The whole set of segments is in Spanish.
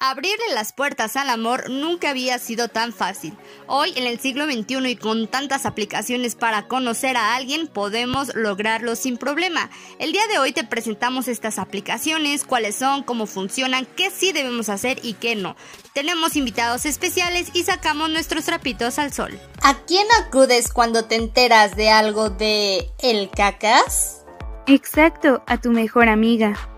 Abrirle las puertas al amor nunca había sido tan fácil. Hoy, en el siglo XXI y con tantas aplicaciones para conocer a alguien, podemos lograrlo sin problema. El día de hoy te presentamos estas aplicaciones, cuáles son, cómo funcionan, qué sí debemos hacer y qué no. Tenemos invitados especiales y sacamos nuestros trapitos al sol. ¿A quién acudes cuando te enteras de algo de el cacas? Exacto, a tu mejor amiga.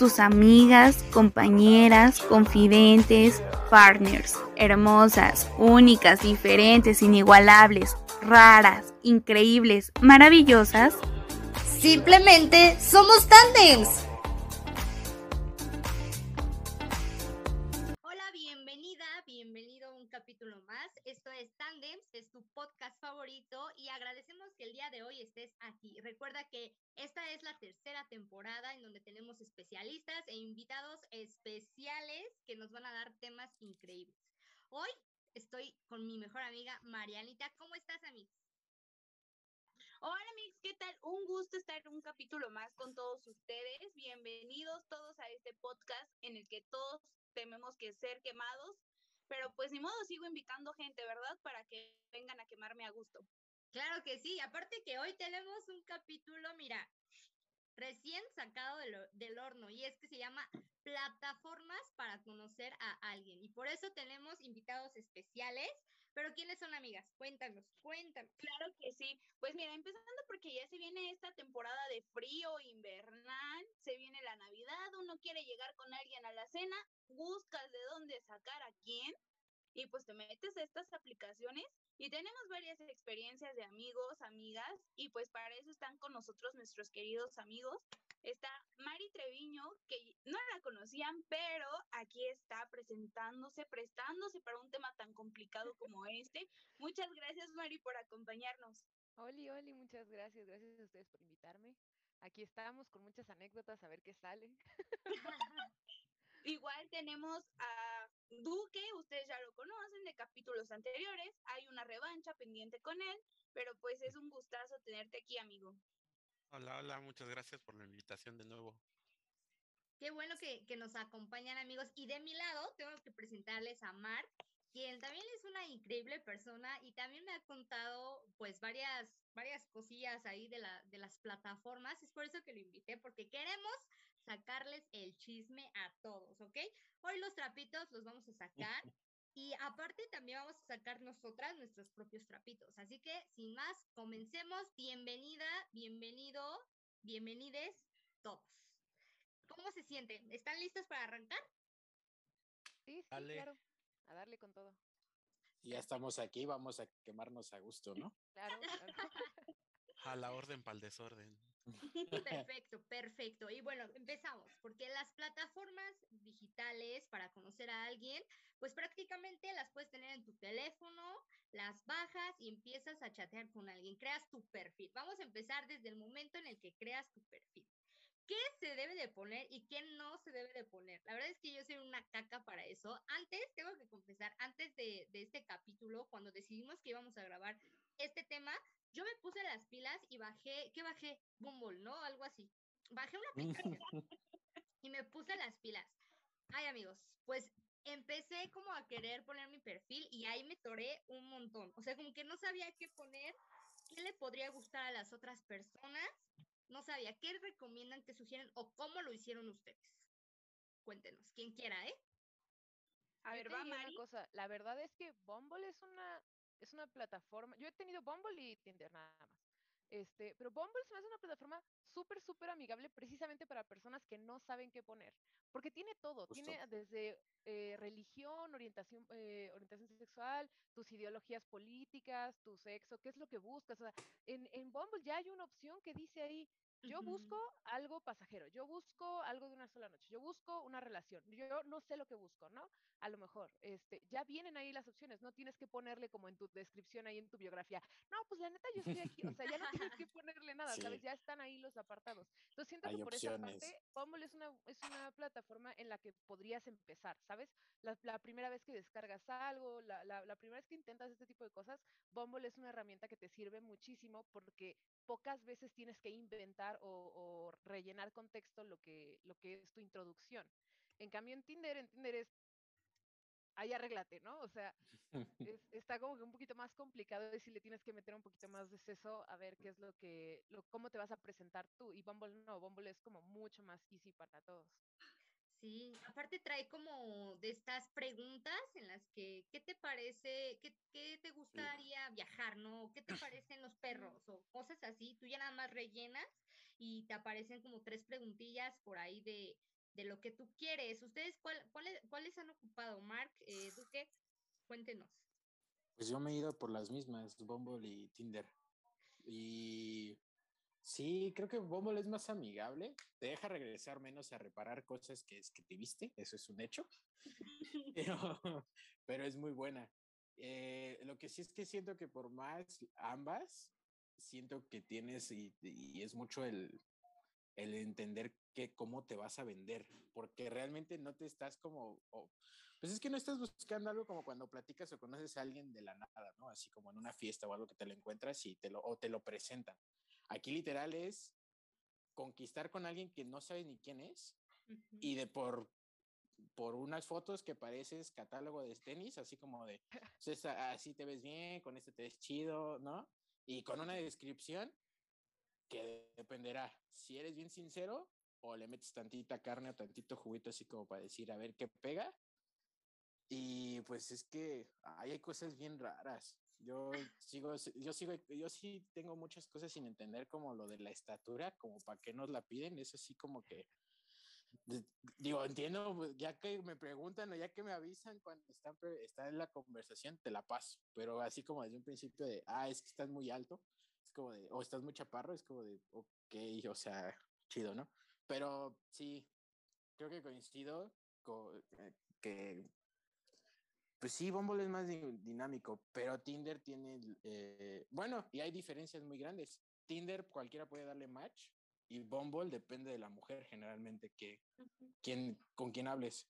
tus amigas, compañeras, confidentes, partners, hermosas, únicas, diferentes, inigualables, raras, increíbles, maravillosas. Simplemente somos tandems. Hola, bienvenida, bienvenido a un capítulo más. Esto es Tandems, es tu podcast favorito y agradecemos que el día de hoy estés aquí. Recuerda que esta es la tercera temporada en donde tenemos especialistas e invitados especiales que nos van a dar temas increíbles. Hoy estoy con mi mejor amiga Marianita. ¿Cómo estás, Amix? Hola, Mix, ¿qué tal? Un gusto estar un capítulo más con todos ustedes. Bienvenidos todos a este podcast en el que todos tememos que ser quemados, pero pues ni modo, sigo invitando gente, ¿verdad? Para que vengan a quemarme a gusto. Claro que sí, aparte que hoy tenemos un capítulo, mira, recién sacado del, horno y es que se llama Plataformas para conocer a alguien. Y por eso tenemos invitados especiales. Pero ¿quiénes son amigas? Cuéntanos, cuéntanos. Claro que sí. Pues mira, empezando porque ya se viene esta temporada de frío invernal, se viene la Navidad, uno quiere llegar con alguien a la cena, buscas de dónde sacar a quién y pues te metes a estas aplicaciones y tenemos varias experiencias de amigos, amigas y pues para eso están con nosotros nuestros queridos amigos. Está Mari Treviño, que no la conocían, pero aquí está presentándose, prestándose para un tema tan complicado como este. Muchas gracias Mari por acompañarnos. Oli, Oli, muchas gracias, gracias a ustedes por invitarme. Aquí estamos con muchas anécdotas, a ver qué sale. Igual tenemos a Duque, ustedes ya lo conocen de capítulos anteriores, hay una revancha pendiente con él, pero pues es un gustazo tenerte aquí, amigo. Hola, hola, muchas gracias por la invitación de nuevo. Qué bueno que, que nos acompañan amigos. Y de mi lado tengo que presentarles a Mark, quien también es una increíble persona y también me ha contado pues varias, varias cosillas ahí de, la, de las plataformas. Es por eso que lo invité, porque queremos sacarles el chisme a todos, ¿ok? Hoy los trapitos los vamos a sacar y aparte también vamos a sacar nosotras nuestros propios trapitos. Así que sin más, comencemos. Bienvenida, bienvenido, bienvenides todos. ¿Cómo se sienten? ¿Están listos para arrancar? Sí, sí, claro. A darle con todo. Ya estamos aquí, vamos a quemarnos a gusto, ¿no? Claro, claro. A la orden para el desorden. Perfecto, perfecto. Y bueno, empezamos, porque las plataformas digitales para conocer a alguien, pues prácticamente las puedes tener en tu teléfono, las bajas y empiezas a chatear con alguien, creas tu perfil. Vamos a empezar desde el momento en el que creas tu perfil. ¿Qué se debe de poner y qué no se debe de poner? La verdad es que yo soy una caca para eso. Antes, tengo que confesar, antes de, de este capítulo, cuando decidimos que íbamos a grabar este tema, yo me puse las pilas y bajé, ¿qué bajé? Bumble, ¿no? Algo así. Bajé una aplicación y me puse las pilas. Ay, amigos, pues empecé como a querer poner mi perfil y ahí me toré un montón. O sea, como que no sabía qué poner, qué le podría gustar a las otras personas. No sabía qué recomiendan, qué sugieren o cómo lo hicieron ustedes. Cuéntenos, quien quiera, ¿eh? A ver, va Mari. Una cosa, la verdad es que Bumble es una es una plataforma. Yo he tenido Bumble y Tinder nada más. Este, pero Bumble se me hace una plataforma súper, súper amigable precisamente para personas que no saben qué poner. Porque tiene todo. Tiene desde eh, religión, orientación, eh, orientación sexual, tus ideologías políticas, tu sexo, qué es lo que buscas. O sea, en, en Bumble ya hay una opción que dice ahí, Yo busco algo pasajero, yo busco algo de una sola noche, yo busco una relación, yo no sé lo que busco, ¿no? A lo mejor, este, ya vienen ahí las opciones, no tienes que ponerle como en tu descripción ahí en tu biografía, no, pues la neta yo estoy aquí, o sea, ya no tienes que ponerle nada, ¿sabes? Ya están ahí los apartados. Entonces siento que por esa parte, Bumble es una, es una plataforma en la que podrías empezar, ¿sabes? La, la primera vez que descargas algo, la, la, la primera vez que intentas este tipo de cosas, Bumble es una herramienta que te sirve muchísimo porque pocas veces tienes que inventar o, rellenar contexto lo que, lo que es tu introducción. En cambio, en Tinder, en Tinder es ahí arréglate, ¿no? O sea, está como que un poquito más complicado y si le tienes que meter un poquito más de seso a ver qué es lo que, lo, cómo te vas a presentar tú. Y Bumble no, Bumble es como mucho más easy para todos. Sí, aparte trae como de estas preguntas en las que, ¿qué te parece? ¿Qué, qué te gustaría viajar, no? ¿Qué te parecen los perros? O cosas así, tú ya nada más rellenas y te aparecen como tres preguntillas por ahí de, de lo que tú quieres. ¿Ustedes cuál, cuáles, cuáles han ocupado? Mark, eh, Duque, cuéntenos. Pues yo me he ido por las mismas, Bumble y Tinder. Y Sí, creo que Bumble es más amigable, te deja regresar menos a reparar cosas que escribiste, eso es un hecho, pero, pero es muy buena. Eh, lo que sí es que siento que por más ambas, siento que tienes y, es mucho el, el entender que cómo te vas a vender, porque realmente no te estás como, pues es que no estás buscando algo como cuando platicas o conoces a alguien de la nada, ¿no? Así como en una fiesta o algo que te lo encuentras y te lo, o te lo presentan. Aquí literal es conquistar con alguien que no sabe ni quién es y de por por unas fotos que pareces catálogo de tenis, así como de, así te ves bien, con este te ves chido, ¿no? Y con una descripción que dependerá si eres bien sincero o le metes tantita carne o tantito juguito así como para decir a ver qué pega. Y pues es que hay cosas bien raras. Yo sigo, yo sigo, yo sí tengo muchas cosas sin entender, como lo de la estatura, como para qué nos la piden, es así como que, digo, entiendo, pues, ya que me preguntan o ya que me avisan cuando está, está en la conversación, te la paso, pero así como desde un principio de, ah, es que estás muy alto, es como de, o estás muy chaparro, es como de, ok, o sea, chido, ¿no? Pero sí, creo que coincido con eh, que pues sí, Bumble es más dinámico, pero Tinder tiene, eh, bueno, y hay diferencias muy grandes. Tinder cualquiera puede darle match y Bumble depende de la mujer generalmente que quien, con quien hables.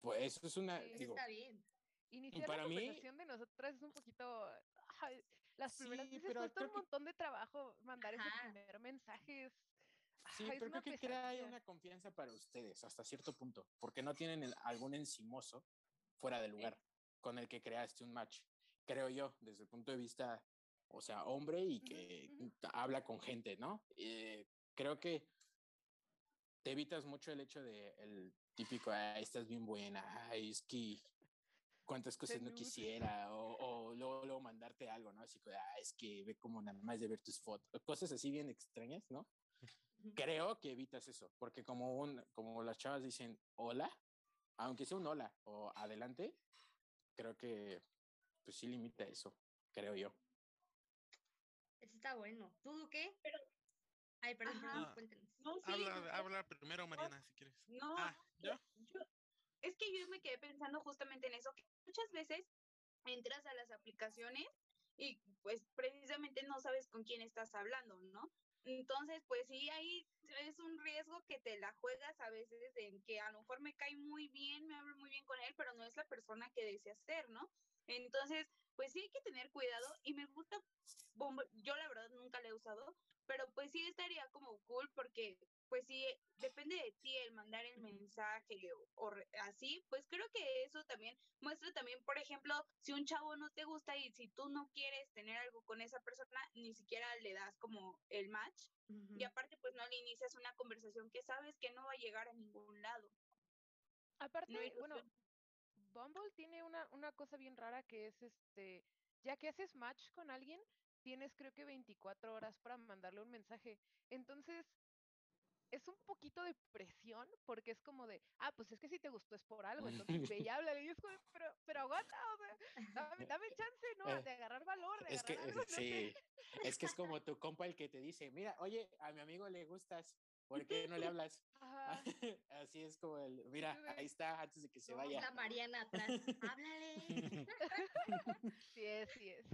Pues eso es una, digo, está bien. Iniciar para la conversación de nosotras es un poquito, las primeras sí, veces cuesta un montón de trabajo mandar ese primer mensaje. Sí, pero creo que crea una confianza para ustedes hasta cierto punto, porque no tienen algún encimoso fuera de lugar con el que creaste un match, creo yo, desde el punto de vista, o sea, hombre y que habla con gente, ¿no? Eh, creo que te evitas mucho el hecho de el típico, ah, estás bien buena, ay, es que cuántas cosas no quisiera, o, luego, mandarte algo, ¿no? Así que, ah, es que ve como nada más de ver tus fotos, cosas así bien extrañas, ¿no? Creo que evitas eso, porque como, un, como las chavas dicen hola, aunque sea un hola o adelante, creo que pues sí limita eso, creo yo. Eso está bueno. ¿Tú qué? Pero... Ay, perdón, perdón, cuéntenos. habla, primero, Mariana, si quieres. No, ah, ¿yo? es que yo me quedé pensando justamente en eso, que muchas veces entras a las aplicaciones y pues precisamente no sabes con quién estás hablando, ¿no? Entonces, pues sí, ahí es un riesgo que te la juegas a veces en que a lo mejor me cae muy bien, me hablo muy bien con él, pero no es la persona que deseas ser, ¿no? Entonces, pues sí hay que tener cuidado y me gusta, yo la verdad nunca la he usado, pero pues sí estaría como cool porque pues sí, depende de ti el mandar el mensaje o, así, pues creo que eso también muestra también, por ejemplo, si un chavo no te gusta y si tú no quieres tener algo con esa persona, ni siquiera le das como el match y aparte pues no le inicias una conversación que sabes que no va a llegar a ningún lado. Aparte, bueno, Bumble tiene una, una cosa bien rara que es este, ya que haces match con alguien, tienes creo que 24 horas para mandarle un mensaje. Entonces, es un poquito de presión porque es como de, ah, pues es que si te gustó es por algo, entonces ve y habla, y es como, pero, pero aguanta, o sea, dame, dame chance, ¿no? Eh, de agarrar valor, de es agarrar que, sí, es que es como tu compa el que te dice, mira, oye, a mi amigo le gustas, ¿por qué no le hablas? Así es como el, mira, ahí está, antes de que se vaya. Está Mariana atrás, háblale. sí es, sí es.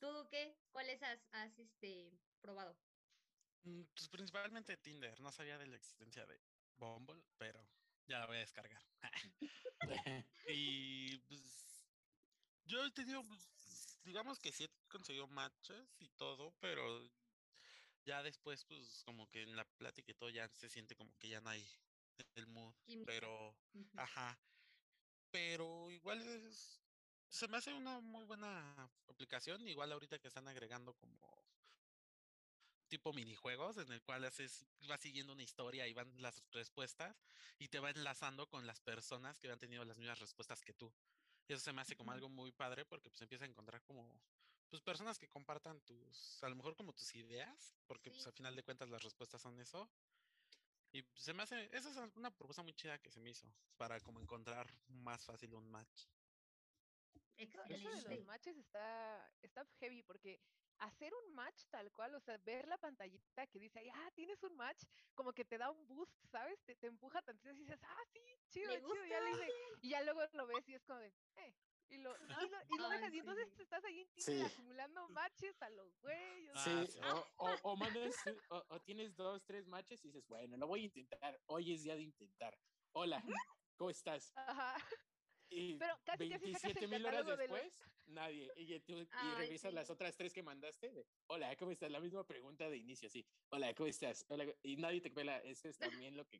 ¿Tú qué? ¿Cuáles has, has este, probado? Mm, pues principalmente Tinder. No sabía de la existencia de Bumble, pero ya la voy a descargar. y pues yo he tenido, pues, digamos que sí he conseguido matches y todo, pero ya después, pues como que en la plática y todo ya se siente como que ya no hay el mood. Pero, ajá. Pero igual es, se me hace una muy buena aplicación. Igual ahorita que están agregando como tipo minijuegos en el cual haces, vas siguiendo una historia y van las respuestas y te va enlazando con las personas que han tenido las mismas respuestas que tú. Y eso se me hace como algo muy padre porque pues empieza a encontrar como pues personas que compartan tus, a lo mejor como tus ideas, porque pues al final de cuentas las respuestas son eso. Y pues, se me hace, esa es una propuesta muy chida que se me hizo para como encontrar más fácil un match. Excelente. Eso de los matches está, está heavy porque hacer un match tal cual, o sea, ver la pantallita que dice, ah, tienes un match, como que te da un boost, ¿sabes? Te, te empuja tantito y dices, ah, sí, chido, chido, ya le hice. Y ya luego lo ves y es como de, eh, y lo, y lo, y lo dejas, y entonces estás ahí en acumulando matches a los güeyes. Sí, o, o, o, mandas, o, o, tienes dos, tres matches y dices, bueno, lo voy a intentar, hoy es día de intentar. Hola, ¿cómo estás? Ajá. Y Pero casi 27 mil horas después, nadie. Y, tú, y revisas las otras tres que mandaste. Hola, ¿cómo estás? La misma pregunta de inicio, sí. Hola, ¿cómo estás? Hola, y nadie te pela. Eso es también lo que.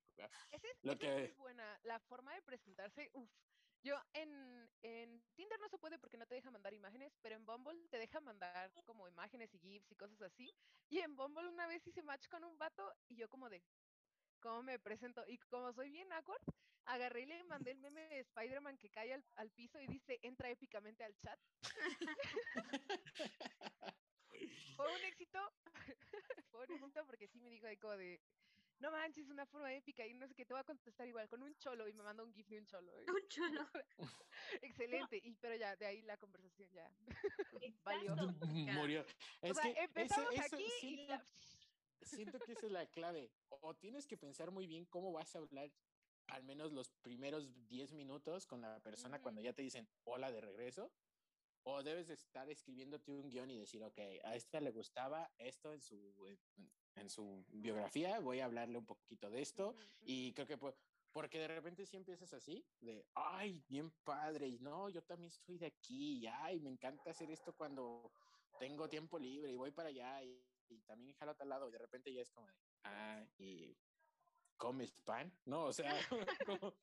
Esa es, lo que... es buena. La forma de presentarse, uff. Yo en, en Tinder no se puede porque no te deja mandar imágenes, pero en Bumble te deja mandar como imágenes y GIFs y cosas así. Y en Bumble una vez hice match con un vato y yo como de, ¿cómo me presento? Y como soy bien awkward, agarré y le mandé el meme de Spider-Man que cae al, al, piso y dice, entra épicamente al chat. Fue un éxito. Fue un éxito porque sí me dijo ahí como de, no manches, una forma épica y no sé qué, te voy a contestar igual con un cholo y me manda un gif de un cholo. ¿eh? Un cholo. Excelente, y pero ya, de ahí la conversación ya valió. Murió. Es o sea, que empezamos aquí y la siento que esa es la clave. O tienes que pensar muy bien cómo vas a hablar al menos los primeros 10 minutos con la persona cuando ya te dicen hola de regreso. O debes estar escribiéndote un guion y decir, ok, a esta le gustaba esto en su, en, su biografía, voy a hablarle un poquito de esto. Y creo que porque de repente si empiezas así, de, ay, bien padre, y no, yo también estoy de aquí, y ay, me encanta hacer esto cuando tengo tiempo libre y voy para allá, y y también jalo a tal lado y de repente ya es como de, ah, y comes pan, ¿no? O sea,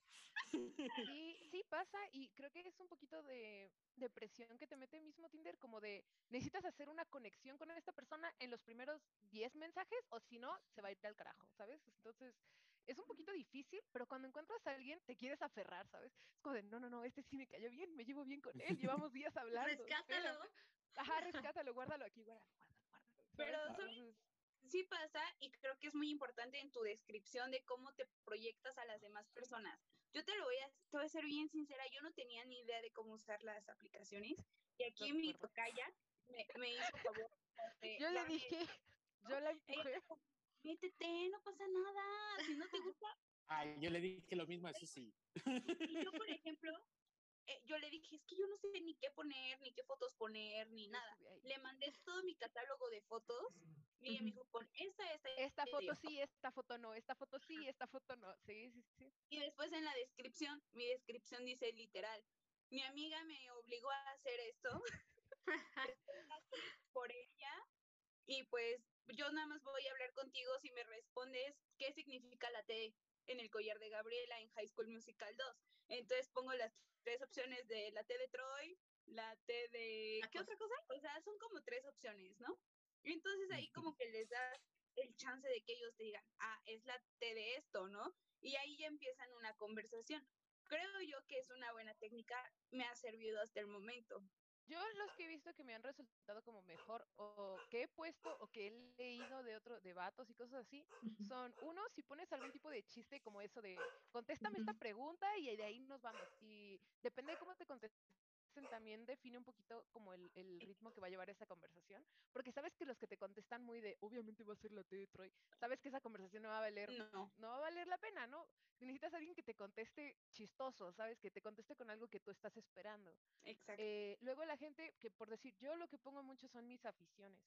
Sí, sí pasa y creo que es un poquito de, de, presión que te mete mismo Tinder, como de necesitas hacer una conexión con esta persona en los primeros 10 mensajes o si no, se va a ir al carajo, ¿sabes? Entonces, es un poquito difícil, pero cuando encuentras a alguien te quieres aferrar, ¿sabes? Es como de, no, no, no, este sí me cayó bien, me llevo bien con él, llevamos días hablando. Rescátalo. ajá, rescátalo, guárdalo aquí, guárdalo, guárdalo. Pero sí pasa y creo que es muy importante en tu descripción de cómo te proyectas a las demás personas. Yo te lo voy a, te voy a ser bien sincera, yo no tenía ni idea de cómo usar las aplicaciones y aquí mi tocaya me, me hizo favor. yo le dije, yo la empujé. Métete, no pasa nada, si no te gusta. Ay, yo le dije lo mismo, así sí. Y yo, por ejemplo, eh, yo le dije, es que yo no sé ni qué poner, ni qué fotos poner, ni nada. Le mandé todo mi catálogo de fotos y ella me dijo, pon esta, esta. Esta foto sí, esta foto no, esta foto sí, esta foto no. Sí, sí, sí. Y después en la descripción, mi descripción dice literal, mi amiga me obligó a hacer esto por ella y pues yo nada más voy a hablar contigo si me respondes qué significa la T en el collar de Gabriela en High School Musical 2. Entonces pongo las tres opciones de la T de Troy, la T de... ¿Qué otra cosa? O sea, son como tres opciones, ¿no? Y entonces ahí como que les das el chance de que ellos te digan, ah, es la T de esto, ¿no? Y ahí ya empiezan una conversación. Creo yo que es una buena técnica, me ha servido hasta el momento. Yo los que he visto que me han resultado como mejor o que he puesto o que he leído de otros de vatos y cosas así son uno si pones algún tipo de chiste como eso de contéstame esta pregunta y de ahí nos vamos y depende de cómo te conteste también define un poquito como el, el, ritmo que va a llevar esa conversación, porque sabes que los que te contestan muy de, obviamente va a ser la T de Troy, sabes que esa conversación no va a valer, no. no va a valer la pena, ¿no? Necesitas a alguien que te conteste chistoso, ¿sabes? Que te conteste con algo que tú estás esperando. Exacto. Eh, luego la gente, que por decir, yo lo que pongo mucho son mis aficiones.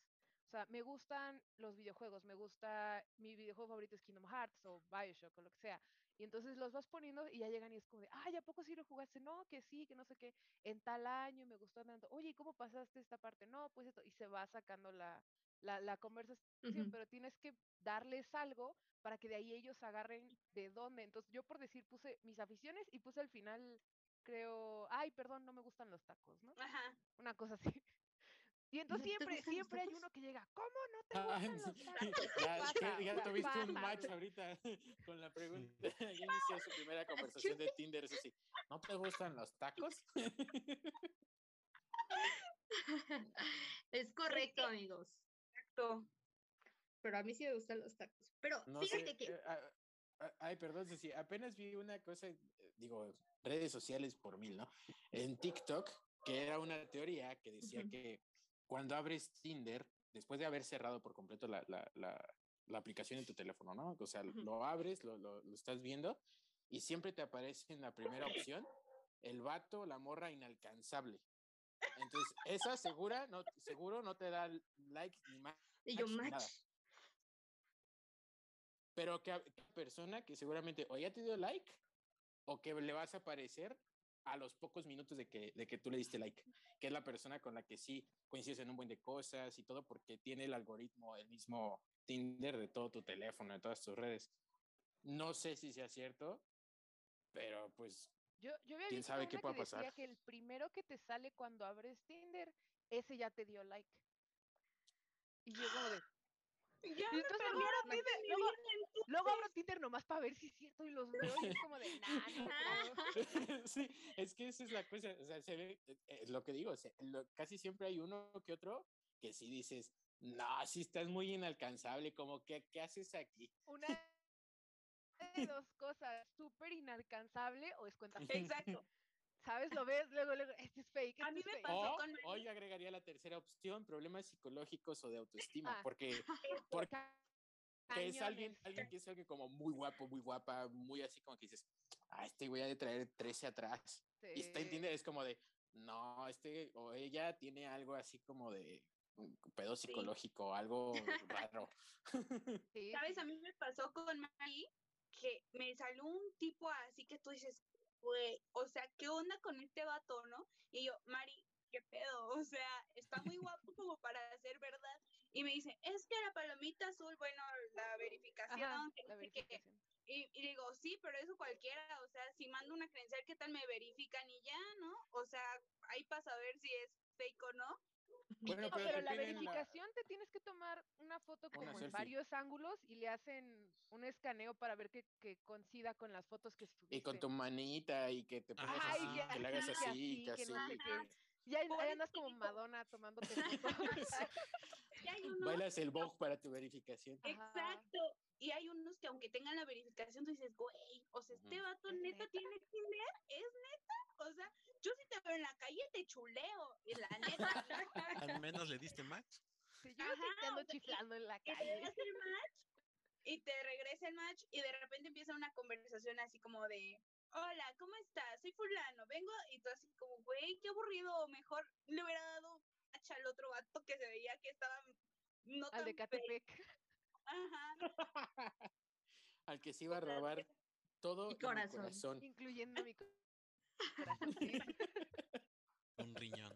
O sea, me gustan los videojuegos, me gusta, mi videojuego favorito es Kingdom Hearts o Bioshock o lo que sea. Y entonces los vas poniendo y ya llegan y es como de, ay, ¿a poco sí lo jugaste? No, que sí, que no sé qué, en tal año me gustó tanto. Oye, ¿cómo pasaste esta parte? No, pues esto. Y se va sacando la, la, la conversación, pero tienes que darles algo para que de ahí ellos agarren de dónde. Entonces yo por decir puse mis aficiones y puse al final, creo, ay, perdón, no me gustan los tacos, ¿no? Ajá. Una cosa así. Y entonces siempre, siempre hay uno que llega, ¿cómo no te gustan los tacos? Ya, ya tuviste un match ahorita con la pregunta. Ya inició su primera conversación de Tinder, es así, ¿no te gustan los tacos? Es correcto, amigos. Exacto. Pero a mí sí me gustan los tacos. Pero fíjate que... Eh, ay, perdón, Ceci, apenas vi una cosa, eh, digo, redes sociales por mil, ¿no? En TikTok, que era una teoría que decía que cuando abres Tinder, después de haber cerrado por completo la, la, la, aplicación en tu teléfono, ¿no? O sea, lo abres, lo, lo, lo, estás viendo y siempre te aparece en la primera opción el vato, la morra inalcanzable. Entonces, esa segura, no, seguro no te da like ni más. Y yo match. Nada. Pero que persona que seguramente o ya te dio like o que le vas a aparecer a los pocos minutos de que, de que tú le diste like, que es la persona con la que sí coincides en un buen de cosas y todo porque tiene el algoritmo, el mismo Tinder de todo tu teléfono, de todas tus redes. No sé si sea cierto, pero pues yo, yo había quién sabe qué puede que pasar. que el primero que te sale cuando abres Tinder, ese ya te dio like. Y yo como de, ya y entonces luego, me, luego, luego, abro Tinder nomás para ver si es cierto y los veo y es como de, nah, no Sí, es que esa es la cosa, o sea, se ve, eh, eh lo que digo, se, lo, casi siempre hay uno que otro que si dices, no, si estás muy inalcanzable, como que, ¿qué haces aquí? Una de dos cosas, súper inalcanzable o es cuenta Exacto. ¿Sabes? Lo ves, luego, luego, este es fake. Este a mí es me fake. pasó O, con... hoy agregaría la tercera opción, problemas psicológicos o de autoestima, ah. porque, porque que es alguien, alguien que es alguien como muy guapo, muy guapa, muy así como que dices, ah, este voy a de traer 13 atrás. Sí. Y está, entiende, es como de, no, este o ella tiene algo así como de pedo psicológico, sí. algo raro. Sí. ¿Sabes? A mí me pasó con Mari que me salió un tipo así que tú dices, güey, o sea, ¿qué onda con este vato, no? Y yo, Mari, ¿qué pedo? O sea, está muy guapo como para ser verdad. Y me dice, es que la palomita azul, bueno, la verificación, Ajá, la verificación. Que, y, y, digo, sí, pero eso cualquiera, o sea, si mando una credencial, ¿qué tal me verifican y ya, no? O sea, ahí para saber si es fake o no. Bueno, no, pero, pero la verificación la... te tienes que tomar una foto como una en varios ángulos y le hacen un escaneo para ver que, que coincida con las fotos que subiste. Y con tu manita y que te pongas así, ya, que le hagas así, así que, así. No sé ya ahí andas como Madonna tomándote fotos. unos... Bailas el Vogue para tu verificación. Exacto. Y hay unos que aunque tengan la verificación, tú dices, güey, o sea, este vato ¿Es neta, neta tiene Tinder, ¿es neta? O sea, yo si te veo en la calle te chuleo, y la neta. Al menos le diste match. Sí, yo Ajá, sí te ando chiflando en la calle. Te el match y te regresa el match y de repente empieza una conversación así como de, hola, ¿cómo estás? Soy fulano, vengo y tú así como, güey, qué aburrido, mejor le hubiera dado al otro vato que se veía que estaba no al tan de Catepec. Ajá. al que se iba a robar todo mi corazón. mi corazón. Incluyendo mi corazón. Un riñón.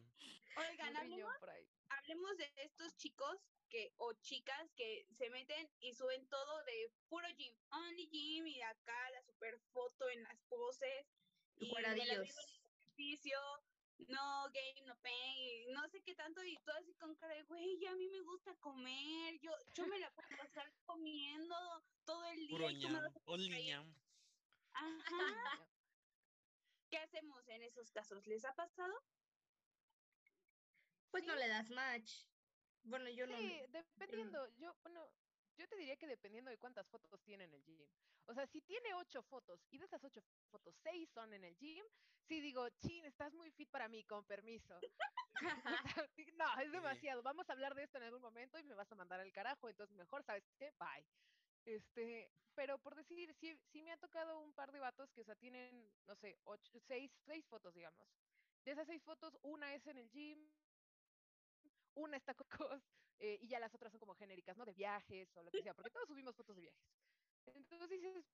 Oigan, Un riñón hablemos, por ahí. hablemos de estos chicos que o chicas que se meten y suben todo de puro gym, only gym y acá la super foto en las poses y fuera el ejercicio, no game, no pain, y no sé qué tanto, y todo así con cara de, güey, ya a mí me gusta comer, yo, yo me la puedo pasar comiendo todo el día. Ñam. Ajá. ¿Qué hacemos en esos casos? ¿Les ha pasado? Pues sí. no le das match. Bueno, yo sí, no. dependiendo. Yo, bueno, yo te diría que dependiendo de cuántas fotos tiene en el gym. O sea, si tiene ocho fotos y de esas ocho fotos, seis son en el gym, sí digo, chin, estás muy fit para mí, con permiso. no, es demasiado. Vamos a hablar de esto en algún momento y me vas a mandar al carajo, entonces mejor, ¿sabes qué? Bye. Este, pero por decir, sí, sí me ha tocado un par de vatos que, o sea, tienen, no sé, ocho, seis, seis fotos, digamos. De esas seis fotos, una es en el gym, una está con eh, y ya las otras son como genéricas, ¿no? De viajes o lo que sea, porque todos subimos fotos de viajes. Entonces dices,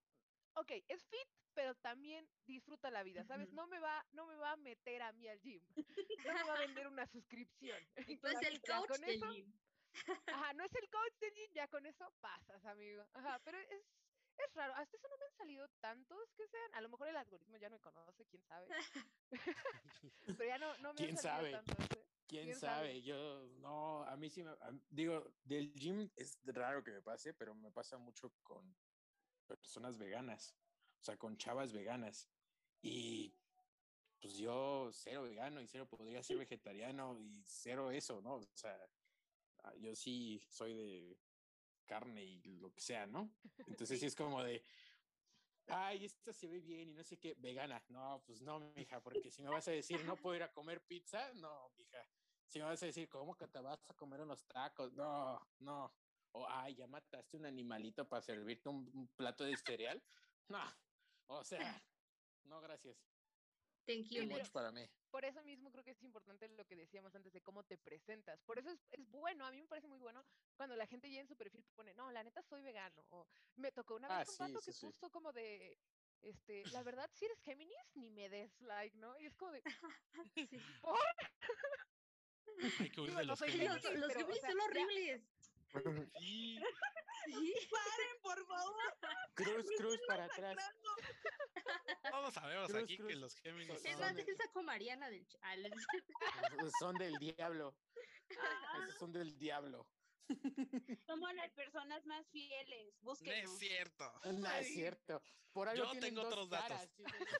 ok, es fit, pero también disfruta la vida, ¿sabes? No me va, no me va a meter a mí al gym. No me va a vender una suscripción. Entonces, el coach del gym. Ajá, no es el coach del gym, ya con eso pasas, amigo. Ajá, pero es, es raro. Hasta eso no me han salido tantos que sean. A lo mejor el algoritmo ya me conoce, quién sabe. pero ya no, no me ¿Quién han sabe? tantos. ¿eh? ¿Quién, sabe? Yo, no, a mí sí me, digo, del gym es raro que me pase, pero me pasa mucho con personas veganas, o sea, con chavas veganas. Y pues yo cero vegano y cero podría ser vegetariano y cero eso, ¿no? O sea, ah, yo sí soy de carne y lo que sea, ¿no? Entonces sí es como de, ay, esta se ve bien y no sé qué, vegana. No, pues no, mija, porque si me vas a decir no puedo ir a comer pizza, no, mija. Si me vas a decir, ¿cómo que te vas a comer unos tacos? No, no. O, ay, ya mataste un animalito para servirte un, plato de cereal. No, o sea, no, gracias. Thank you. Much para mí. Por eso mismo creo que es importante lo que decíamos antes de cómo te presentas. Por eso es, es, bueno, a mí me parece muy bueno cuando la gente ya en su perfil pone, no, la neta soy vegano. O me tocó una vez ah, un vato que puso como de, este, la verdad, si eres Géminis, ni me des like, ¿no? Y es como de, sí. ¿por? Hay que huir de los Géminis. Los, los Géminis son horribles. Sí. sí. Paren, por favor. Cruz, cruz para atrás. Todos sabemos aquí que los Géminis Es más, es saco Mariana del... Son del diablo. Ah. Esos son del diablo. Somos las personas más fieles. Búsquenos. No es cierto. No es cierto. Por algo Yo tengo otros datos.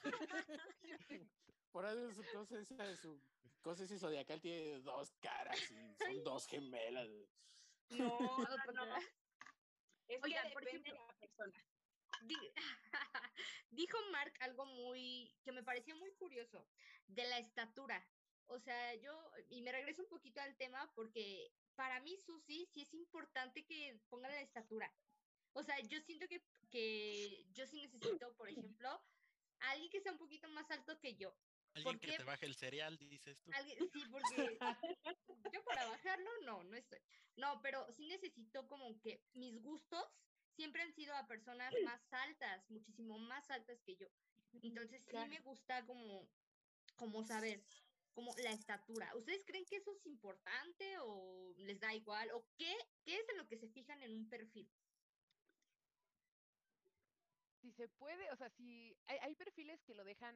Por algo su cosa esa de su cosa ese zodiacal tiene dos caras y son dos gemelas. No, no, no. Es que depende de la persona. Dijo Mark algo muy que me pareció muy curioso de la estatura. O sea, yo, y me regreso un poquito al tema porque para mí, Susi, sí es importante que pongan la estatura. O sea, yo siento que, que yo sí necesito, por ejemplo, alguien que sea un poquito más alto que yo. Alguien que te baje el cereal, dices tú. sí, porque yo para bajarlo, no, no estoy. No, pero sí necesito como que mis gustos siempre han sido a personas más altas, muchísimo más altas que yo. Entonces sí me gusta como, como saber, como la estatura. ¿Ustedes creen que eso es importante o les da igual? ¿O qué, qué es en lo que se fijan en un perfil? Si se puede, o sea, si hay, hay perfiles que lo dejan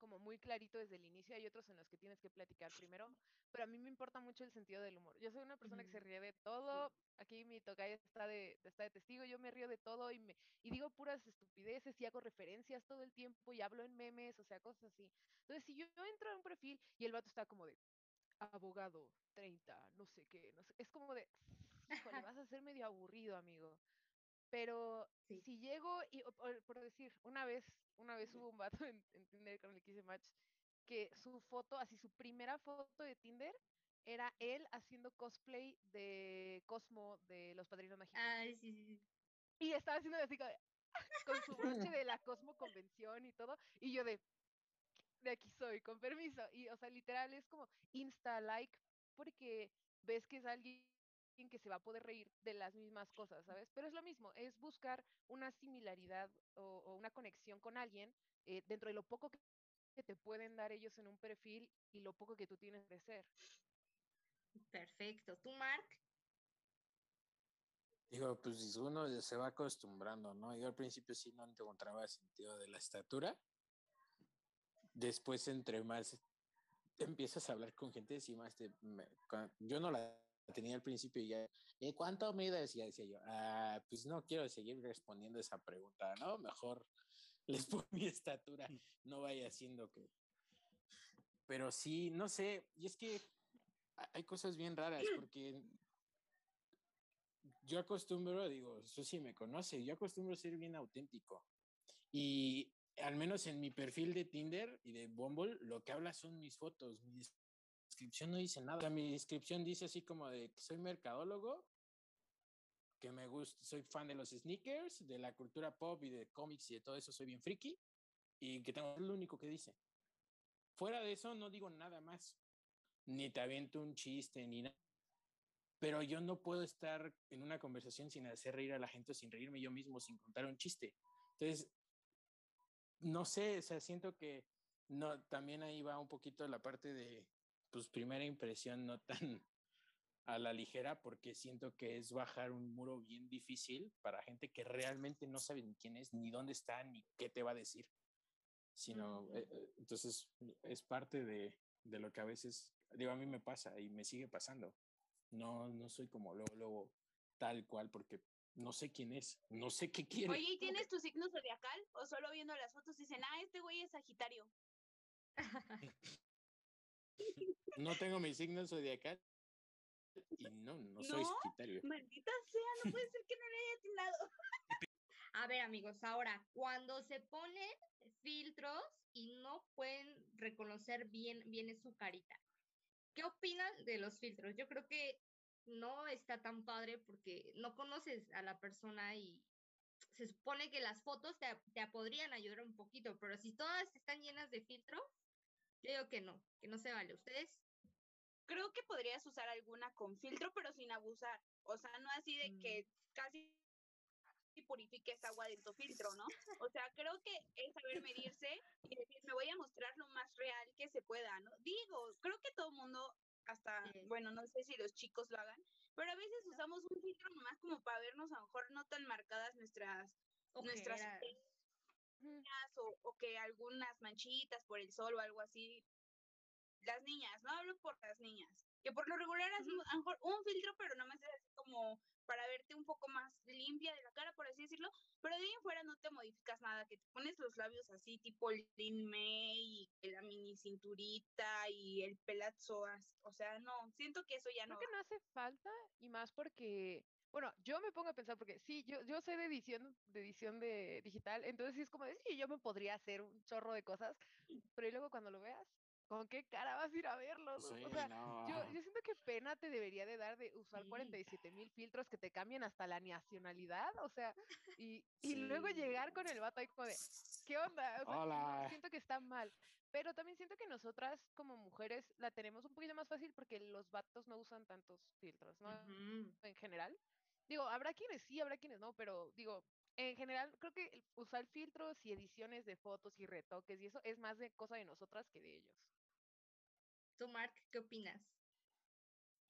como muy clarito desde el inicio, hay otros en los que tienes que platicar primero, pero a mí me importa mucho el sentido del humor. Yo soy una persona que se ríe de todo, aquí mi tocayo está de, está de testigo, yo me río de todo y, me, y digo puras estupideces y hago referencias todo el tiempo y hablo en memes, o sea, cosas así. Entonces, si yo entro en un perfil y el vato está como de abogado, 30, no sé qué, no sé, es como de, híjole, vas a ser medio aburrido, amigo. Pero si llego y, por, decir, una vez, una vez hubo un vato en, Tinder con el que hice match, que su foto, así su primera foto de Tinder, era él haciendo cosplay de Cosmo de los Padrinos Mágicos. Ay, sí, sí. Y estaba haciendo así con su broche de la Cosmo Convención y todo, y yo de, de aquí soy, con permiso. Y, o sea, literal es como insta like, porque ves que es alguien que se va a poder reír de las mismas cosas, ¿sabes? Pero es lo mismo, es buscar una similaridad o, una conexión con alguien eh, dentro de lo poco que te pueden dar ellos en un perfil y lo poco que tú tienes de ser. Perfecto. ¿Tú, Mark? Digo, pues uno se va acostumbrando, ¿no? Yo al principio sí no encontraba sentido de la estatura. Después, entre más empiezas a hablar con gente, sí más te, yo no la tenía al principio y ya, ¿y cuánto mides? Y decía yo, ah, pues no quiero seguir respondiendo esa pregunta, ¿no? Mejor les pongo mi estatura, no vaya haciendo que... Pero sí, no sé, y es que hay cosas bien raras porque yo acostumbro, digo, Susi me conoce, yo acostumbro ser bien auténtico. Y al menos en mi perfil de Tinder y de Bumble, lo que habla son mis fotos. Mi no dice nada. O mi descripción dice así como de que soy mercadólogo, que me gusta, soy fan de los sneakers, de la cultura pop y de cómics y de todo eso, soy bien friki. Y que tengo, es lo único que dice. Fuera de eso, no digo nada más. Ni te aviento un chiste, ni nada. Pero yo no puedo estar en una conversación sin hacer reír a la gente, sin reírme yo mismo, sin contar un chiste. Entonces, no sé, o sea, siento que no, también ahí va un poquito la parte de, pues, primera impresión no tan a la ligera, porque siento que es bajar un muro bien difícil para gente que realmente no sabe ni quién es, ni dónde está, ni qué te va a decir. Sino, eh, eh, entonces, es parte de, de lo que a veces, digo, a mí me pasa y me sigue pasando. No, no soy como luego, luego tal cual, porque no sé quién es, no sé qué quiere. Oye, ¿y tienes tu signo zodiacal? ¿O solo viendo las fotos dicen, ah, este güey es Sagitario? no tengo mi signo zodiacal y no, no, soy Sagitario. Maldita sea, no puede ser que no le haya atinado. A ver, amigos, ahora, cuando se ponen filtros y no pueden reconocer bien, bien su carita, ¿qué opinan de los filtros? Yo creo que no está tan padre porque no conoces a la persona y se supone que las fotos te, te podrían ayudar un poquito, pero si todas están llenas de filtro, yo digo que no, que no se vale. ¿Ustedes? Creo que podrías usar alguna con filtro, pero sin abusar. O sea, no así de que mm. casi purifiques agua de tu filtro, ¿no? O sea, creo que es saber medirse y decir, me voy a mostrar lo más real que se pueda, ¿no? Digo, creo que todo el mundo hasta, bueno, no sé si los chicos lo hagan, pero a veces usamos un filtro nomás como para vernos a lo mejor no tan marcadas nuestras nuestras o, o que algunas manchitas por el sol o algo así. Las niñas, no hablo por las niñas, que por lo regular es a lo mejor un filtro, pero no me es así como para verte un poco más limpia de la cara, por así decirlo, pero de ahí en fuera no te modificas nada, que te pones los labios así, tipo Lin May, y la mini cinturita y el pelazo, o sea, no, siento que eso ya no. Creo que no hace falta, y más porque bueno, yo me pongo a pensar porque sí, yo, yo sé de edición, de edición de digital, entonces sí es como decir, yo me podría hacer un chorro de cosas, pero luego cuando lo veas, ¿con qué cara vas a ir a verlo? o sea, yo, yo, siento que pena te debería de dar de usar 47 mil filtros que te cambien hasta la nacionalidad, o sea, y, y luego llegar con el vato ahí como de, ¿qué onda? Hola. siento que está mal. Pero también siento que nosotras como mujeres la tenemos un poquito más fácil porque los vatos no usan tantos filtros, ¿no? En general. Digo, habrá quienes sí, habrá quienes no, pero digo, en general creo que usar filtros y ediciones de fotos y retoques y eso es más de cosa de nosotras que de ellos. Tú, Mark, ¿qué opinas?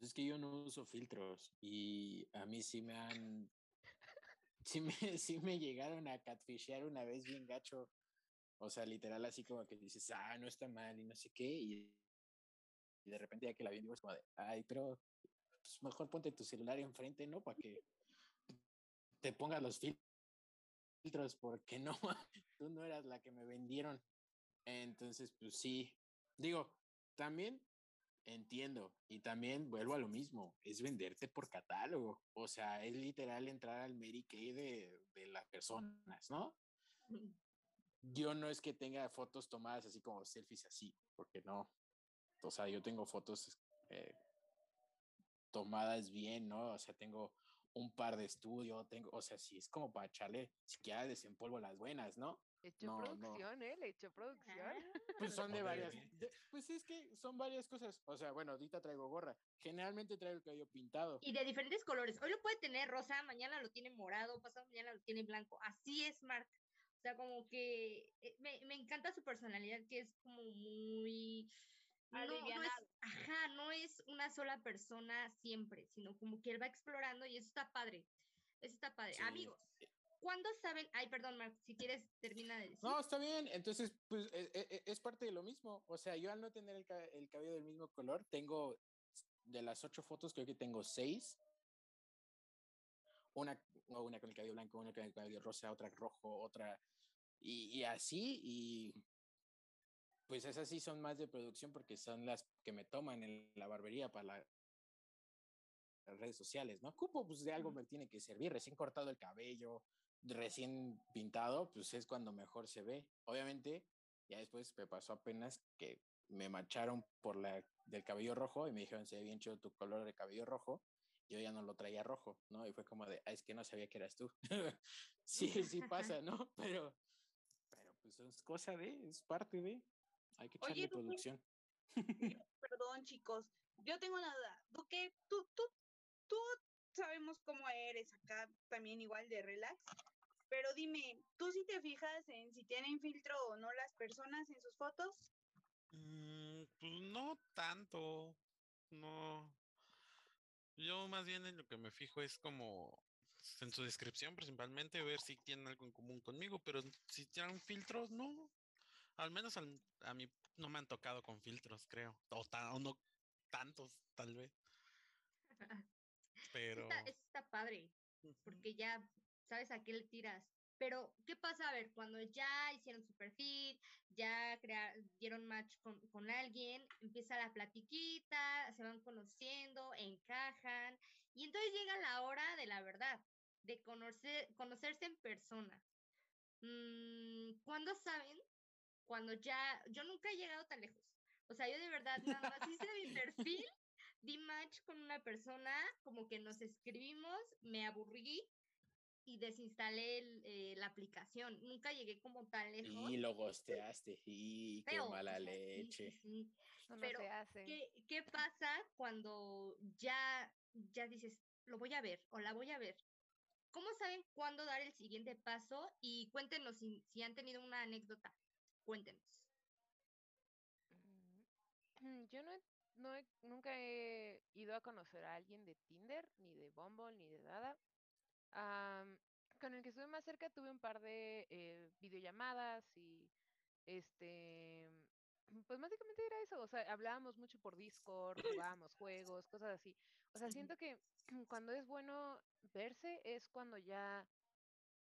Es que yo no uso filtros y a mí sí me han. sí, me, sí me llegaron a catfishear una vez bien gacho. O sea, literal, así como que dices, ah, no está mal y no sé qué. Y, de repente, ya que la vi, digo, es como de, ay, pero pues mejor ponte tu celular enfrente, ¿no? Para que te pongas los filtros, porque no, tú no eras la que me vendieron. Entonces, pues sí, digo, también entiendo y también vuelvo a lo mismo, es venderte por catálogo, o sea, es literal entrar al Mary de, de las personas, ¿no? Yo no es que tenga fotos tomadas así como selfies así, porque no, o sea, yo tengo fotos eh, tomadas bien, ¿no? O sea, tengo un par de estudio, tengo, o sea, si es como para echarle siquiera desempolvo las buenas, ¿no? Hecho producción, ¿eh? Le hecho producción. Pues son de varias. pues es que son varias cosas. O sea, bueno, ahorita traigo gorra. Generalmente traigo el cabello pintado. Y de diferentes colores. Hoy lo puede tener rosa, mañana lo tiene morado, pasado mañana lo tiene blanco. Así es, Mark. O sea, como que eh, me, me encanta su personalidad, que es como muy no, no es, ajá, no es una sola persona siempre, sino como que él va explorando y eso está padre. Eso está padre. Amigos, ¿cuándo saben? Ay, perdón, Mark, si quieres, termina de decir. No, está bien. Entonces, pues e, e, e, es, parte de lo mismo. O sea, yo al no tener el, el cabello del mismo color, tengo de las ocho fotos, creo que tengo seis. Una, una con el cabello blanco, una con el cabello rosa, otra rojo, otra. Y, y así, y pues esas sí son más de producción porque son las que me toman en la barbería para la redes sociales, ¿no? Cupo, pues de algo me tiene que servir, recién cortado el cabello, recién pintado, pues es cuando mejor se ve. Obviamente, ya después me pasó apenas que me macharon por la del cabello rojo y me dijeron, se ve bien chido tu color de cabello rojo. Yo ya no lo traía rojo, ¿no? Y fue como de, ah, es que no sabía que eras tú. sí, sí pasa, ¿no? Pero, pero pues es cosa de, es parte de, hay que echarle producción. Perdón, chicos, yo tengo una duda. Duque, tú, tú, tú sabemos cómo eres acá, también igual de relax. Pero dime, ¿tú sí te fijas en si tienen filtro o no las personas en sus fotos? Mm, pues no tanto, no. Yo más bien en lo que me fijo es como en su descripción principalmente, ver si tienen algo en común conmigo, pero si tienen filtros, no. Al menos a mí no me han tocado con filtros, creo. O, o no tantos, tal vez. Pero... Está, está padre, porque ya sabes a qué le tiras. Pero, ¿qué pasa? A ver, cuando ya hicieron su perfil, ya crearon, dieron match con, con, alguien, empieza la platiquita, se van conociendo, encajan, y entonces llega la hora de la verdad, de conocer, conocerse en persona. Mm, ¿Cuándo saben? Cuando ya, yo nunca he llegado tan lejos. O sea, yo de verdad nada más hice mi perfil, di match con una persona, como que nos escribimos, me aburrí y desinstalé eh, la aplicación. Nunca llegué como tan lejos. Y lo gosteaste, y qué mala leche. Pero, ¿qué, ¿qué, pasa cuando ya, ya dices, lo voy a ver o la voy a ver? ¿Cómo saben cuándo dar el siguiente paso? Y cuéntenos si, si han tenido una anécdota. Cuéntenos. Mm, yo no, no nunca he ido a conocer a alguien de Tinder, ni de Bumble, ni de Dada con el que estuve más cerca tuve un par de eh, videollamadas y este pues básicamente era eso, o sea, hablábamos mucho por Discord, jugábamos juegos, cosas así. O sea, siento que cuando es bueno verse es cuando ya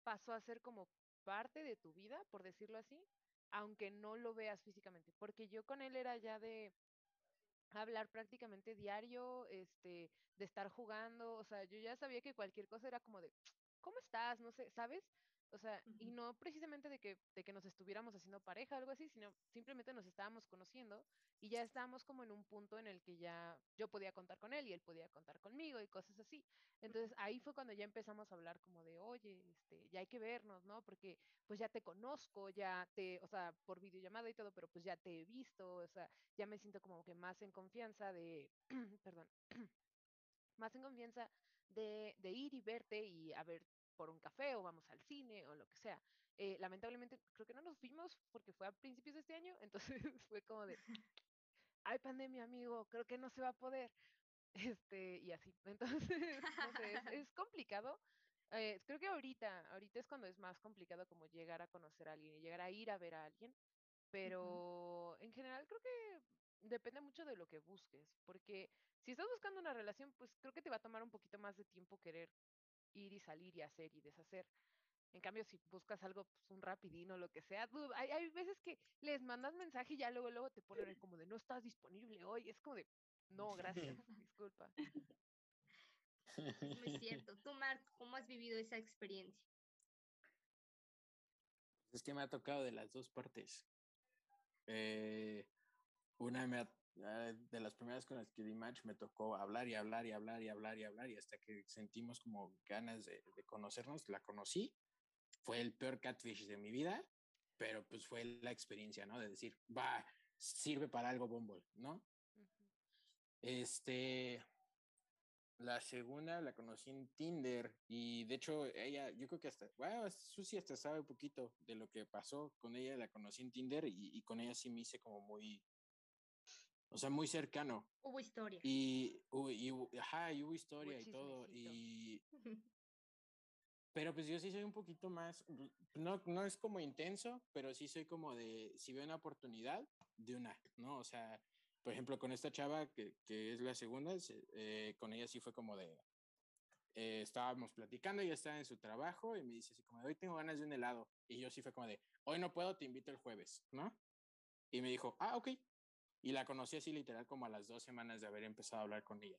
pasó a ser como parte de tu vida, por decirlo así, aunque no lo veas físicamente, porque yo con él era ya de hablar prácticamente diario, este, de estar jugando, o sea, yo ya sabía que cualquier cosa era como de, ¿cómo estás? No sé, ¿sabes? O sea, y no precisamente de que, de que nos estuviéramos haciendo pareja o algo así, sino simplemente nos estábamos conociendo y ya estábamos como en un punto en el que ya yo podía contar con él y él podía contar conmigo y cosas así. Entonces ahí fue cuando ya empezamos a hablar como de, oye, este, ya hay que vernos, ¿no? Porque pues ya te conozco, ya te, o sea, por videollamada y todo, pero pues ya te he visto, o sea, ya me siento como que más en confianza de, perdón, más en confianza de, de ir y verte y a ver por un café o vamos al cine o lo que sea. Eh, lamentablemente creo que no nos vimos porque fue a principios de este año, entonces fue como de, hay pandemia, amigo, creo que no se va a poder. Este, y así. Entonces, no sé, es, complicado. Eh, creo que ahorita, ahorita es cuando es más complicado como llegar a conocer a alguien y llegar a ir a ver a alguien, pero en general creo que depende mucho de lo que busques, porque si estás buscando una relación, pues creo que te va a tomar un poquito más de tiempo querer ir y salir y hacer y deshacer. En cambio, si buscas algo, pues un rapidino, lo que sea, hay, hay veces que les mandas mensaje y ya luego, luego te ponen como de no estás disponible hoy. Es como de no, gracias, disculpa. Es muy cierto. Tú, Mark, ¿cómo has vivido esa experiencia? Es que me ha tocado de las dos partes. Eh, una me ha, de las primeras con las que di match me tocó hablar y hablar y hablar y hablar y hablar y hasta que sentimos como ganas de, conocernos, la conocí. Fue el peor catfish de mi vida, pero pues fue la experiencia, ¿no? De decir, va, sirve para algo Bumble, ¿no? Este, la segunda la conocí en Tinder y de hecho ella, yo creo que hasta, bueno, Susi hasta sabe un poquito de lo que pasó con ella, la conocí en Tinder y, y con ella sí me hice como muy, o sea, muy cercano. Hubo historia. Y, y, ajá, y hubo historia y todo. Y, pero pues yo sí soy un poquito más, no, no es como intenso, pero sí soy como de, si veo una oportunidad, de una, ¿no? O sea, por ejemplo, con esta chava que, que es la segunda, eh, con ella sí fue como de, eh, estábamos platicando, ella estaba en su trabajo y me dice así como, hoy tengo ganas de un helado. Y yo sí fue como de, hoy no puedo, te invito el jueves, ¿no? Y me dijo, ah, ok, y la conocí así literal como a las dos semanas de haber empezado a hablar con ella.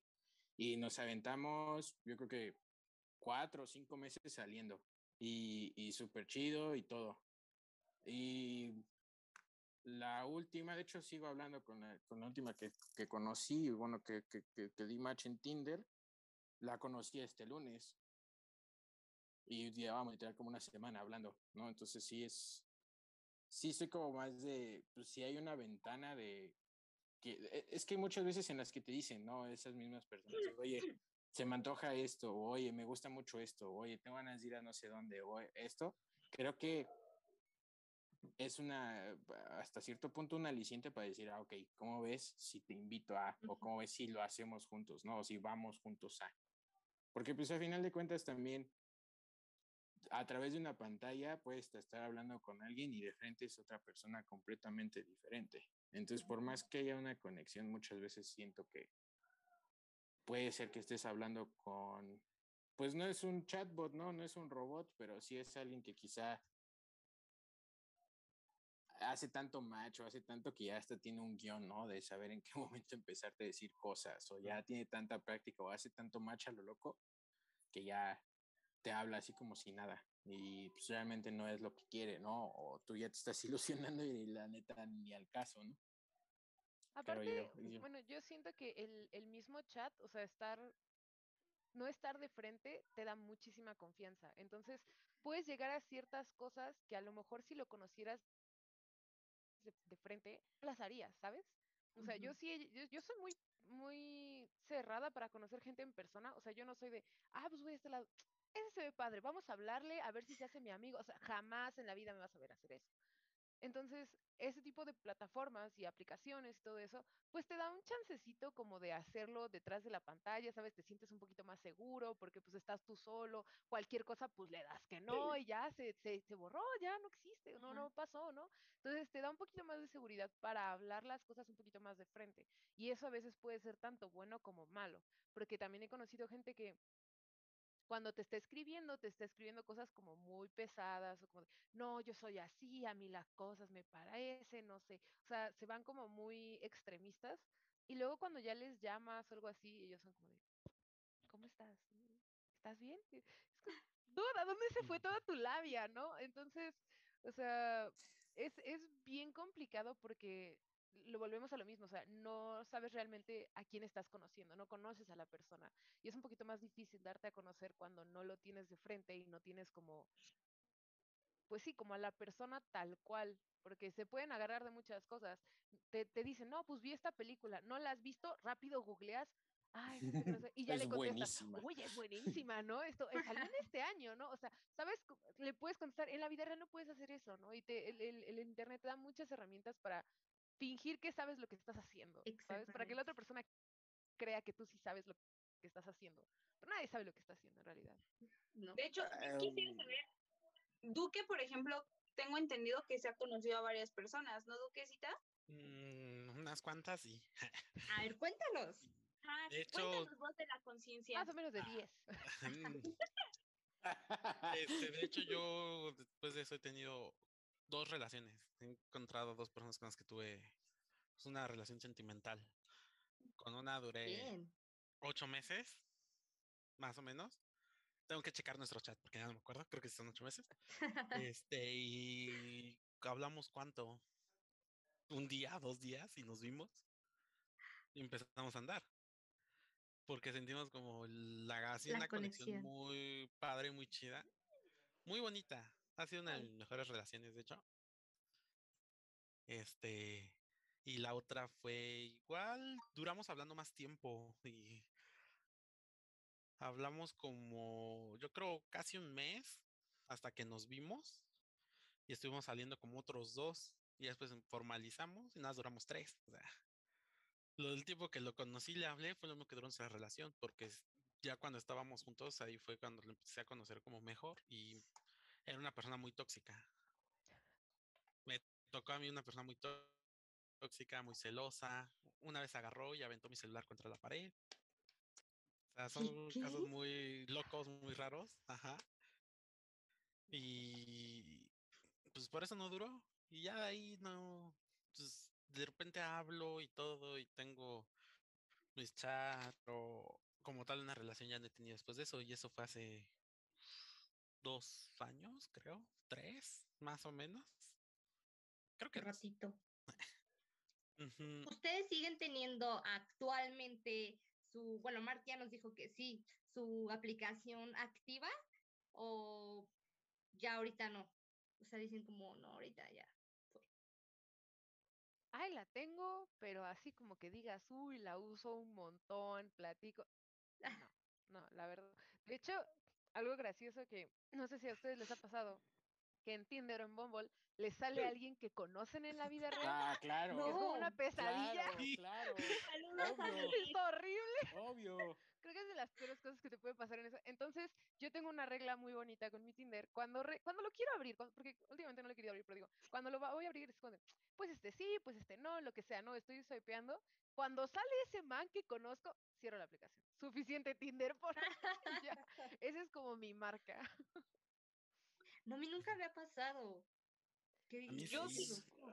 Y nos aventamos, yo creo que cuatro o cinco meses saliendo. Y, y súper chido y todo. Y la última, de hecho, sigo hablando con la, con la última que, que conocí, bueno, que, que, que, di match en Tinder, la conocí este lunes. Y llevábamos literal como una semana hablando, ¿no? Entonces sí es, sí soy como más de, pues si hay una ventana de, que e, es que hay muchas veces en las que te dicen, ¿no? Esas mismas personas, oye, se me antoja esto, oye, me gusta mucho esto, oye, tengo ganas de ir a no sé dónde, o esto. Creo que es una, hasta cierto punto, un aliciente para decir, ah, ok, ¿cómo ves si te invito a, o cómo ves si lo hacemos juntos, ¿no? O si vamos juntos a. Porque pues a final de cuentas también, a través de una pantalla puedes estar hablando con alguien y de frente es otra persona completamente diferente. Entonces, por más que haya una conexión, muchas veces siento que puede ser que estés hablando con, pues no es un chatbot, ¿no? No es un robot, pero sí es alguien que quizá hace tanto macho, hace tanto que ya hasta tiene un guion, ¿no? De saber en qué momento empezarte a decir cosas, o ya tiene tanta práctica, o hace tanto macho a lo loco, que ya te habla así como si nada, y pues realmente no es lo que quiere, ¿no? O tú ya te estás ilusionando y la neta ni al caso, ¿no? Aparte, bueno, yo siento que el, el mismo chat, o sea, estar no estar de frente te da muchísima confianza. Entonces, puedes llegar a ciertas cosas que a lo mejor si lo conocieras de, frente, las harías, ¿sabes? O sea, yo sí, yo, soy muy, muy cerrada para conocer gente en persona. O sea, yo no soy de, ah, pues voy a este lado. Ese se ve padre, vamos a hablarle a ver si se hace mi amigo. O sea, jamás en la vida me vas a ver hacer eso. Entonces, ese tipo de plataformas y aplicaciones y todo eso, pues te da un chancecito como de hacerlo detrás de la pantalla, ¿sabes? Te sientes un poquito más seguro porque pues estás tú solo, cualquier cosa pues le das que no y ya se, se, se borró, ya no existe, no, no pasó, ¿no? Entonces te da un poquito más de seguridad para hablar las cosas un poquito más de frente. Y eso a veces puede ser tanto bueno como malo, porque también he conocido gente que cuando te está escribiendo, te está escribiendo cosas como muy pesadas o como, no, yo soy así, a mí las cosas me parecen, no sé, o sea, se van como muy extremistas y luego cuando ya les llamas o algo así, ellos son como de, ¿cómo estás? ¿Estás bien? Es ¿a dónde se fue toda tu labia, no? Entonces, o sea, es, es bien complicado porque lo volvemos a lo mismo, o sea, no sabes realmente a quién estás conociendo, no conoces a la persona. Y es un poquito más difícil darte a conocer cuando no lo tienes de frente y no tienes como, pues sí, como a la persona tal cual, porque se pueden agarrar de muchas cosas. Te, te dicen, no, pues vi esta película, no la has visto, rápido googleas. Ay, Y ya le contestas, oye, es buenísima, ¿no? Esto eh, salió en este año, ¿no? O sea, ¿sabes? Le puedes contestar, en la vida real no puedes hacer eso, ¿no? Y te, el, el, el Internet te da muchas herramientas para fingir que sabes lo que estás haciendo, ¿sabes? Para que la otra persona crea que tú sí sabes lo que estás haciendo. Pero nadie sabe lo que está haciendo en realidad. De hecho, quisiera em. saber, Duque, por ejemplo, tengo entendido que se ha conocido a varias personas, ¿no, Duquecita? Mm, unas cuantas, sí. a ver, cuéntanos. Ah, de hecho, cuéntanos vos de la conciencia. Más o menos de 10. este, de hecho, yo después de eso he tenido dos relaciones. He encontrado dos personas con las que tuve pues, una relación sentimental. Con una duré ocho meses, más o menos. Tengo que checar nuestro chat porque ya no me acuerdo, creo que son ocho meses. este, y hablamos cuánto, un día, dos días, y nos vimos y empezamos a andar. Porque sentimos como la, así una conexión muy padre, muy chida, muy bonita. Ha sido una de mis mejores relaciones, de hecho. Este, y la otra fue igual, duramos hablando más tiempo y hablamos como, yo creo, casi un mes hasta que nos vimos y estuvimos saliendo como otros dos y después formalizamos y nada, duramos tres. O sea, lo del tiempo que lo conocí, le hablé, fue lo mismo que duró nuestra relación, porque ya cuando estábamos juntos, ahí fue cuando lo empecé a conocer como mejor y era una persona muy tóxica. Me tocó a mí una persona muy tóxica, muy celosa. Una vez agarró y aventó mi celular contra la pared. O sea, son casos muy locos, muy raros. Ajá. Y pues por eso no duró. Y ya ahí no. Pues de repente hablo y todo y tengo mis chats o como tal una relación ya no he tenido después de eso y eso fue hace dos años, creo, tres, más o menos. Creo que ratito. ¿Ustedes siguen teniendo actualmente su, bueno, Mark ya nos dijo que sí, su aplicación activa o ya ahorita no? O sea, dicen como, no, ahorita ya fue. Ay, la tengo, pero así como que digas, uy, la uso un montón, platico. No, no, la verdad. De hecho, algo gracioso que no sé si a ustedes les ha pasado, que en Tinder o en Bumble les sale alguien que conocen en la vida real. Ah, claro. es como una pesadilla. Claro, es horrible. Obvio. Creo que es de las peores cosas que te puede pasar en eso. Entonces, yo tengo una regla muy bonita con mi Tinder. Cuando, cuando lo quiero abrir, porque últimamente no lo he querido abrir, pero digo, cuando lo voy a abrir es cuando, pues este sí, pues este no, lo que sea, no, estoy swipeando. Cuando sale ese man que conozco, cierro la aplicación. Suficiente Tinder por ya. Esa es como mi marca. No, a mí nunca me ha pasado. A mí, sí.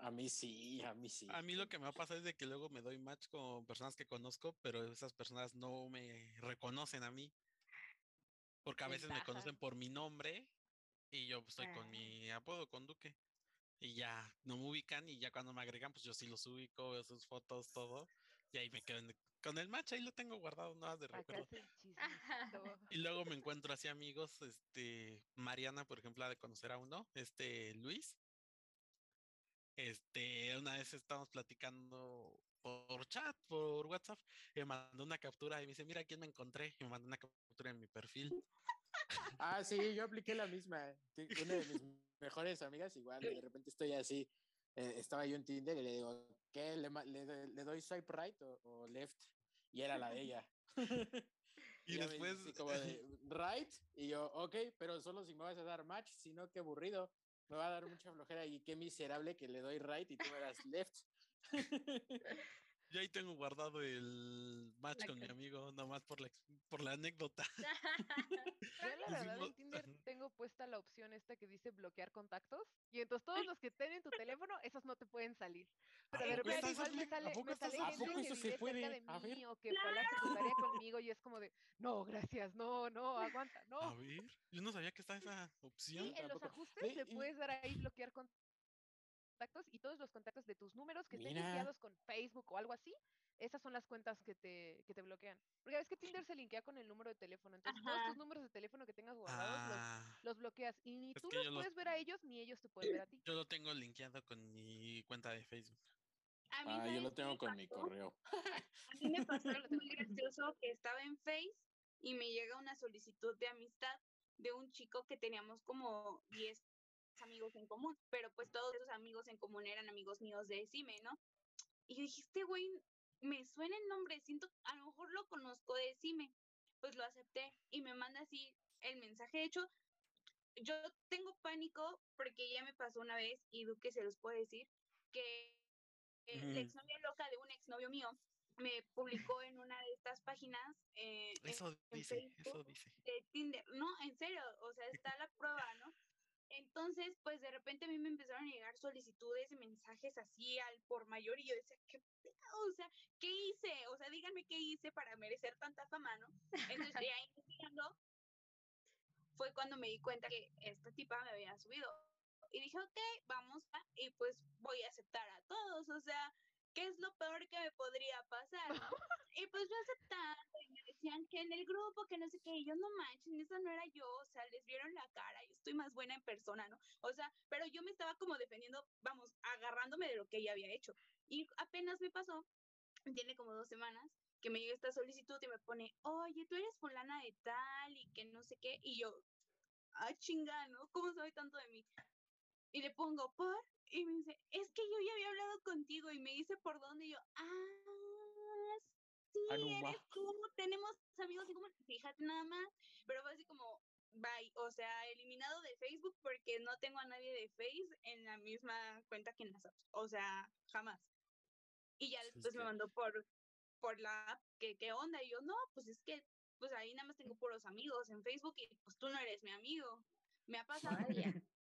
a mí sí, a mí sí. A mí lo que me ha pasado es de que luego me doy match con personas que conozco, pero esas personas no me reconocen a mí. Porque a veces me conocen por mi nombre y yo estoy con ah. mi apodo, con Duque. Y ya no me ubican y ya cuando me agregan, pues yo sí los ubico, veo sus fotos, todo. Y ahí me quedo con el match, ahí lo tengo guardado nada de recuerdo. y luego me encuentro así amigos, este, Mariana, por ejemplo, de conocer a uno, este, Luis. Este, una vez estábamos platicando por chat, por WhatsApp, y me mandó una captura y me dice, mira quién me encontré, y me mandó una captura en mi perfil. Ah, sí, yo apliqué la misma. Una de mis mejores amigas, igual, de repente estoy así, eh, estaba yo en Tinder y le digo, ¿qué? ¿Le, le, doy swipe right o, left? Y era la de ella. y, después... como de, right, y yo, ok, pero solo si me vas a dar match, sino que aburrido. Me va a dar mucha flojera y qué miserable que le doy right y tú me das left. Yo ahí tengo guardado el match con mi amigo, nomás por la, por la anécdota. Yo la verdad en Tinder tengo puesta la opción esta que dice bloquear contactos y entonces todos los que estén en tu teléfono, esos no te pueden salir. Pero de repente igual me sale, me sale gente que vive cerca de mí o que fue a la secundaria conmigo y es como de, no, gracias, no, no, aguanta, no. A ver, yo no sabía que estaba esa opción. Sí, en los ajustes le puedes dar ahí bloquear contactos y todos los contactos de tus números que estén linkeados con Facebook o algo así, esas son las cuentas que te, que te bloquean. Porque es que Tinder se linkea con el número de teléfono. Entonces, todos tus números de teléfono que tengas guardados los, ah. bloqueas. Y ni tú los puedes ver a ellos, ni ellos te pueden ver a ti. Yo lo tengo linkeado con mi cuenta de Facebook. ah, yo lo tengo con mi correo. A mí me pasó algo muy gracioso que estaba en Face y me llega una solicitud de amistad de un chico que teníamos como 10 amigos en común, pero pues todos esos amigos en común eran amigos míos de Cime, ¿no? Y yo dije, este güey me suena el nombre, siento, a lo mejor lo conozco de Cime. Pues lo acepté y me manda así el mensaje. De hecho, yo tengo pánico porque ya me pasó una vez, y Duque se los puede decir, que la exnovia loca de un exnovio mío me publicó en una de estas páginas. Eh, eso dice, eso dice. De Tinder. No, en serio, o sea, está la prueba, ¿no? Entonces, pues de repente a mí me empezaron a llegar solicitudes y mensajes así al por mayor y yo decía, ¿qué O sea, ¿qué hice? O sea, díganme qué hice para merecer tanta fama, ¿no? Entonces, ya investigando, fue cuando me di cuenta que esta tipa me había subido. Y dije, ok, vamos, a, y pues voy a aceptar a todos, o sea, ¿qué es lo peor que me podría pasar? y pues yo aceptando y me decían que en el grupo, que no sé qué, y yo no manchen, esa no era yo, o sea, les vieron la cara, yo estoy más buena en persona, ¿no? O sea, pero yo me estaba como defendiendo, vamos, agarrándome de lo que ella había hecho. Y apenas me pasó, tiene como dos semanas, que me llega esta solicitud y me pone, oye, tú eres fulana de tal y que no sé qué, y yo, ah, chinga, ¿no? ¿Cómo sabe tanto de mí? Y le pongo, ¿por? Y me dice, es que yo ya había hablado contigo y me dice por dónde y yo, ah, sí, eres tú, tenemos amigos en común, fíjate nada más, pero fue así como, bye, o sea, eliminado de Facebook porque no tengo a nadie de Face en la misma cuenta que en las apps, o sea, jamás. Y ya después me mandó por, por la app, que qué onda? Y yo, no, pues es que, pues ahí nada más tengo puros amigos en Facebook y pues tú no eres mi amigo. Me ha pasado.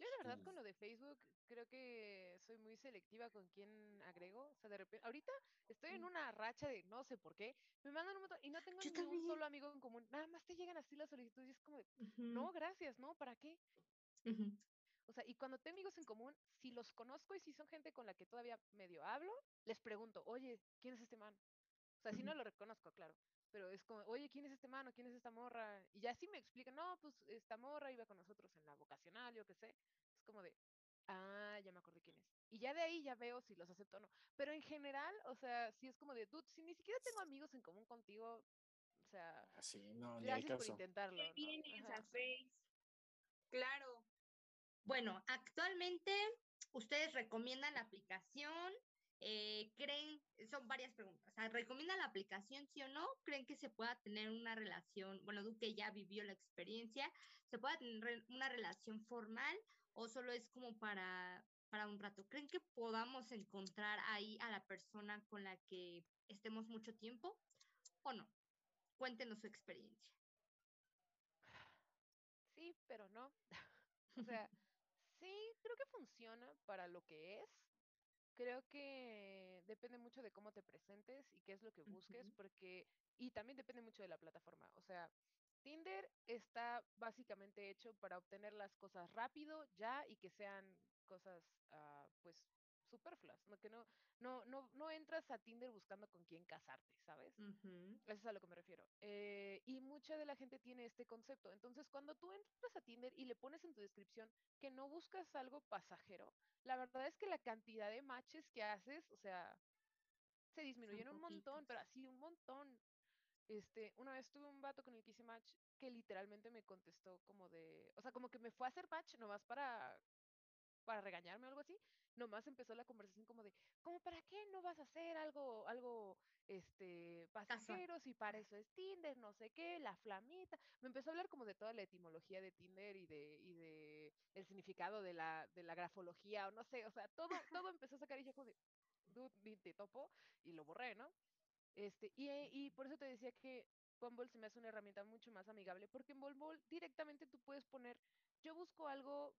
Yo la verdad con lo de Facebook creo que soy muy selectiva con quién agrego. O sea, de repente, ahorita estoy en una racha de no sé por qué, me mandan un montón y no tengo ni un solo amigo en común. Nada más te llegan así las solicitudes y es como, no, gracias, ¿no? ¿Para qué? O sea, y cuando tengo amigos en común, si los conozco y si son gente con la que todavía medio hablo, les pregunto, oye, ¿quién es este man? O sea, si no lo reconozco, claro. Pero es como, oye, ¿quién es este mano? ¿Quién es esta morra? Y ya sí me explican, no, pues esta morra iba con nosotros en la vocacional, yo qué sé. Es como de, ah, ya me acordé quién es. Y ya de ahí ya veo si los acepto o no. Pero en general, o sea, sí es como de, dude, si ni siquiera tengo amigos en común contigo, o sea, Así, ah, no, gracias por intentarlo. ¿no? vienes a Face? Claro. Bueno, actualmente ustedes recomiendan la aplicación, eh, ¿Creen, son varias preguntas, ¿recomiendan la aplicación sí o no? ¿Creen que se pueda tener una relación, bueno, Duque ya vivió la experiencia, ¿se pueda tener una relación formal o solo es como para, para un rato? ¿Creen que podamos encontrar ahí a la persona con la que estemos mucho tiempo o no? Cuéntenos su experiencia. Sí, pero no. o sea, sí, creo que funciona para lo que es Creo que depende mucho de cómo te presentes y qué es lo que busques, porque, y también depende mucho de la plataforma. O sea, Tinder está básicamente hecho para obtener las cosas rápido, ya, y que sean cosas, uh, pues, superfluas, ¿no? que no, no, no, no entras a Tinder buscando con quién casarte, ¿sabes? Eso es a lo que me refiero. Eh, y mucha de la gente tiene este concepto. Entonces, cuando tú entras a Tinder y le pones en tu descripción que no buscas algo pasajero, la verdad es que la cantidad de matches que haces, o sea, se disminuyeron un montón, pero así un montón. Este, una vez tuve un vato con el que hice match que literalmente me contestó como de, o sea, como que me fue a hacer match nomás para para regañarme o algo así, nomás empezó la conversación como de, ¿cómo para qué no vas a hacer algo, algo, este, pasajeros y para eso es Tinder, no sé qué, la flamita. Me empezó a hablar como de toda la etimología de Tinder y de, y de el significado de la, de la grafología o no sé, o sea, todo, todo empezó a sacar y ya como de, dude, te topo y lo borré, ¿no? Este, y, y por eso te decía que Bumble se me hace una herramienta mucho más amigable, porque en Bumble directamente tú puedes poner, yo busco algo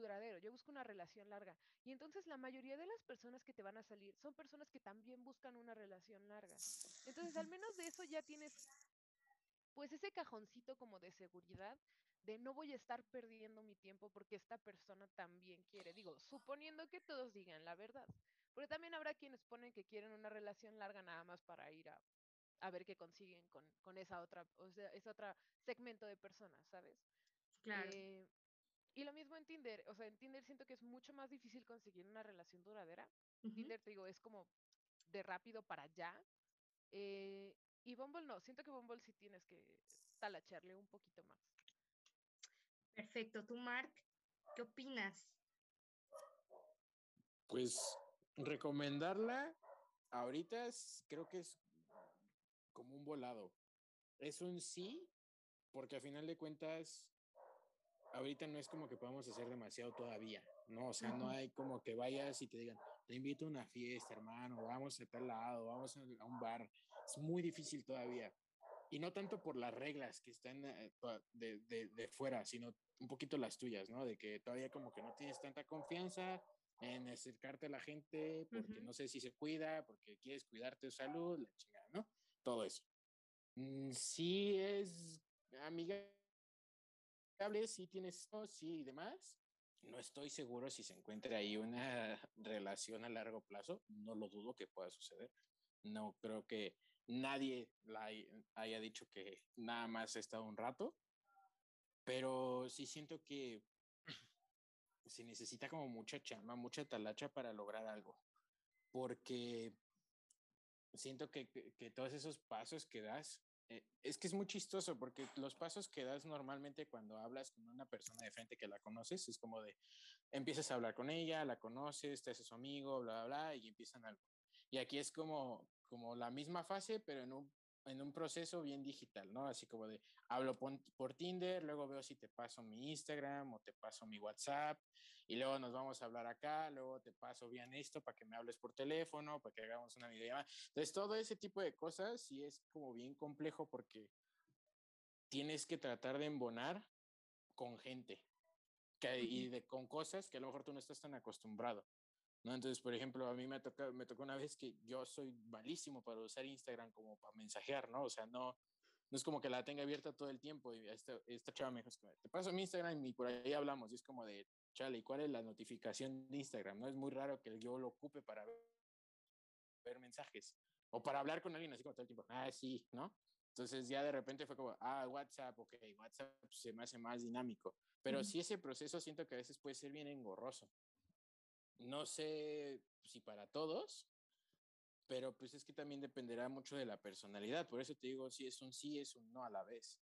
duradero, yo busco una relación larga. Y entonces la mayoría de las personas que te van a salir son personas que también buscan una relación larga. Entonces al menos de eso ya tienes pues ese cajoncito como de seguridad de no voy a estar perdiendo mi tiempo porque esta persona también quiere. Digo, suponiendo que todos digan la verdad. Porque también habrá quienes ponen que quieren una relación larga nada más para ir a, a ver qué consiguen con, con esa otra, o sea, ese otro segmento de personas, ¿sabes? Claro. Eh, y lo mismo en Tinder, o sea, en Tinder siento que es mucho más difícil conseguir una relación duradera. Tinder, te digo, es como de rápido para allá. Eh, y Bumble no, siento que Bumble sí tienes que talacharle un poquito más. Perfecto. ¿Tú, Mark, qué opinas? Pues recomendarla ahorita es, creo que es como un volado. Es un sí, porque a final de cuentas ahorita no es como que podamos hacer demasiado todavía, ¿no? O sea, no hay como que vayas y te digan, te invito a una fiesta, hermano, vamos a tal lado, vamos a un bar. Es muy difícil todavía. Y no tanto por las reglas que están eh, de, de, de fuera, sino un poquito las tuyas, ¿no? De que todavía como que no tienes tanta confianza en acercarte a la gente porque no sé si se cuida, porque quieres cuidarte de salud, la chingada, ¿no? Todo eso. Mm, sí es amiga si tienes esto, sí y demás. No estoy seguro si se encuentra ahí una relación a largo plazo. No lo dudo que pueda suceder. No creo que nadie haya dicho que nada más ha estado un rato. Pero sí siento que se necesita como mucha chama, mucha talacha para lograr algo. Porque siento que, que todos esos pasos que das eh, es que es muy chistoso porque los pasos que das normalmente cuando hablas con una persona de frente que la conoces es como de empiezas a hablar con ella, la conoces, te haces su amigo, bla, bla, bla, y empiezan algo. Y aquí es como, como la misma fase, pero en un en un proceso bien digital, ¿no? Así como de hablo por, Tinder, luego veo si te paso mi Instagram o te paso mi WhatsApp y luego nos vamos a hablar acá, luego te paso bien esto para que me hables por teléfono, para que hagamos una videollamada. Entonces, todo ese tipo de cosas sí es como bien complejo porque tienes que tratar de embonar con gente que, y de, con cosas que a lo mejor tú no estás tan acostumbrado. ¿No? Entonces, por ejemplo, a mí me, toca, me tocó una vez que yo soy malísimo para usar Instagram como para mensajear, ¿no? O sea, no, no es como que la tenga abierta todo el tiempo y esta, esta chava me dijo, te paso mi Instagram y por ahí hablamos. Y es como de, chale, ¿y cuál es la notificación de Instagram? No es muy raro que yo lo ocupe para ver mensajes o para hablar con alguien así como todo el tiempo. Ah, sí, ¿no? Entonces ya de repente fue como, ah, WhatsApp, ok, WhatsApp se me hace más dinámico. Pero sí ese proceso siento que a veces puede ser bien engorroso. No sé si para todos, pero pues es que también dependerá mucho de la personalidad. Por eso te digo, si es un sí, es un no a la vez.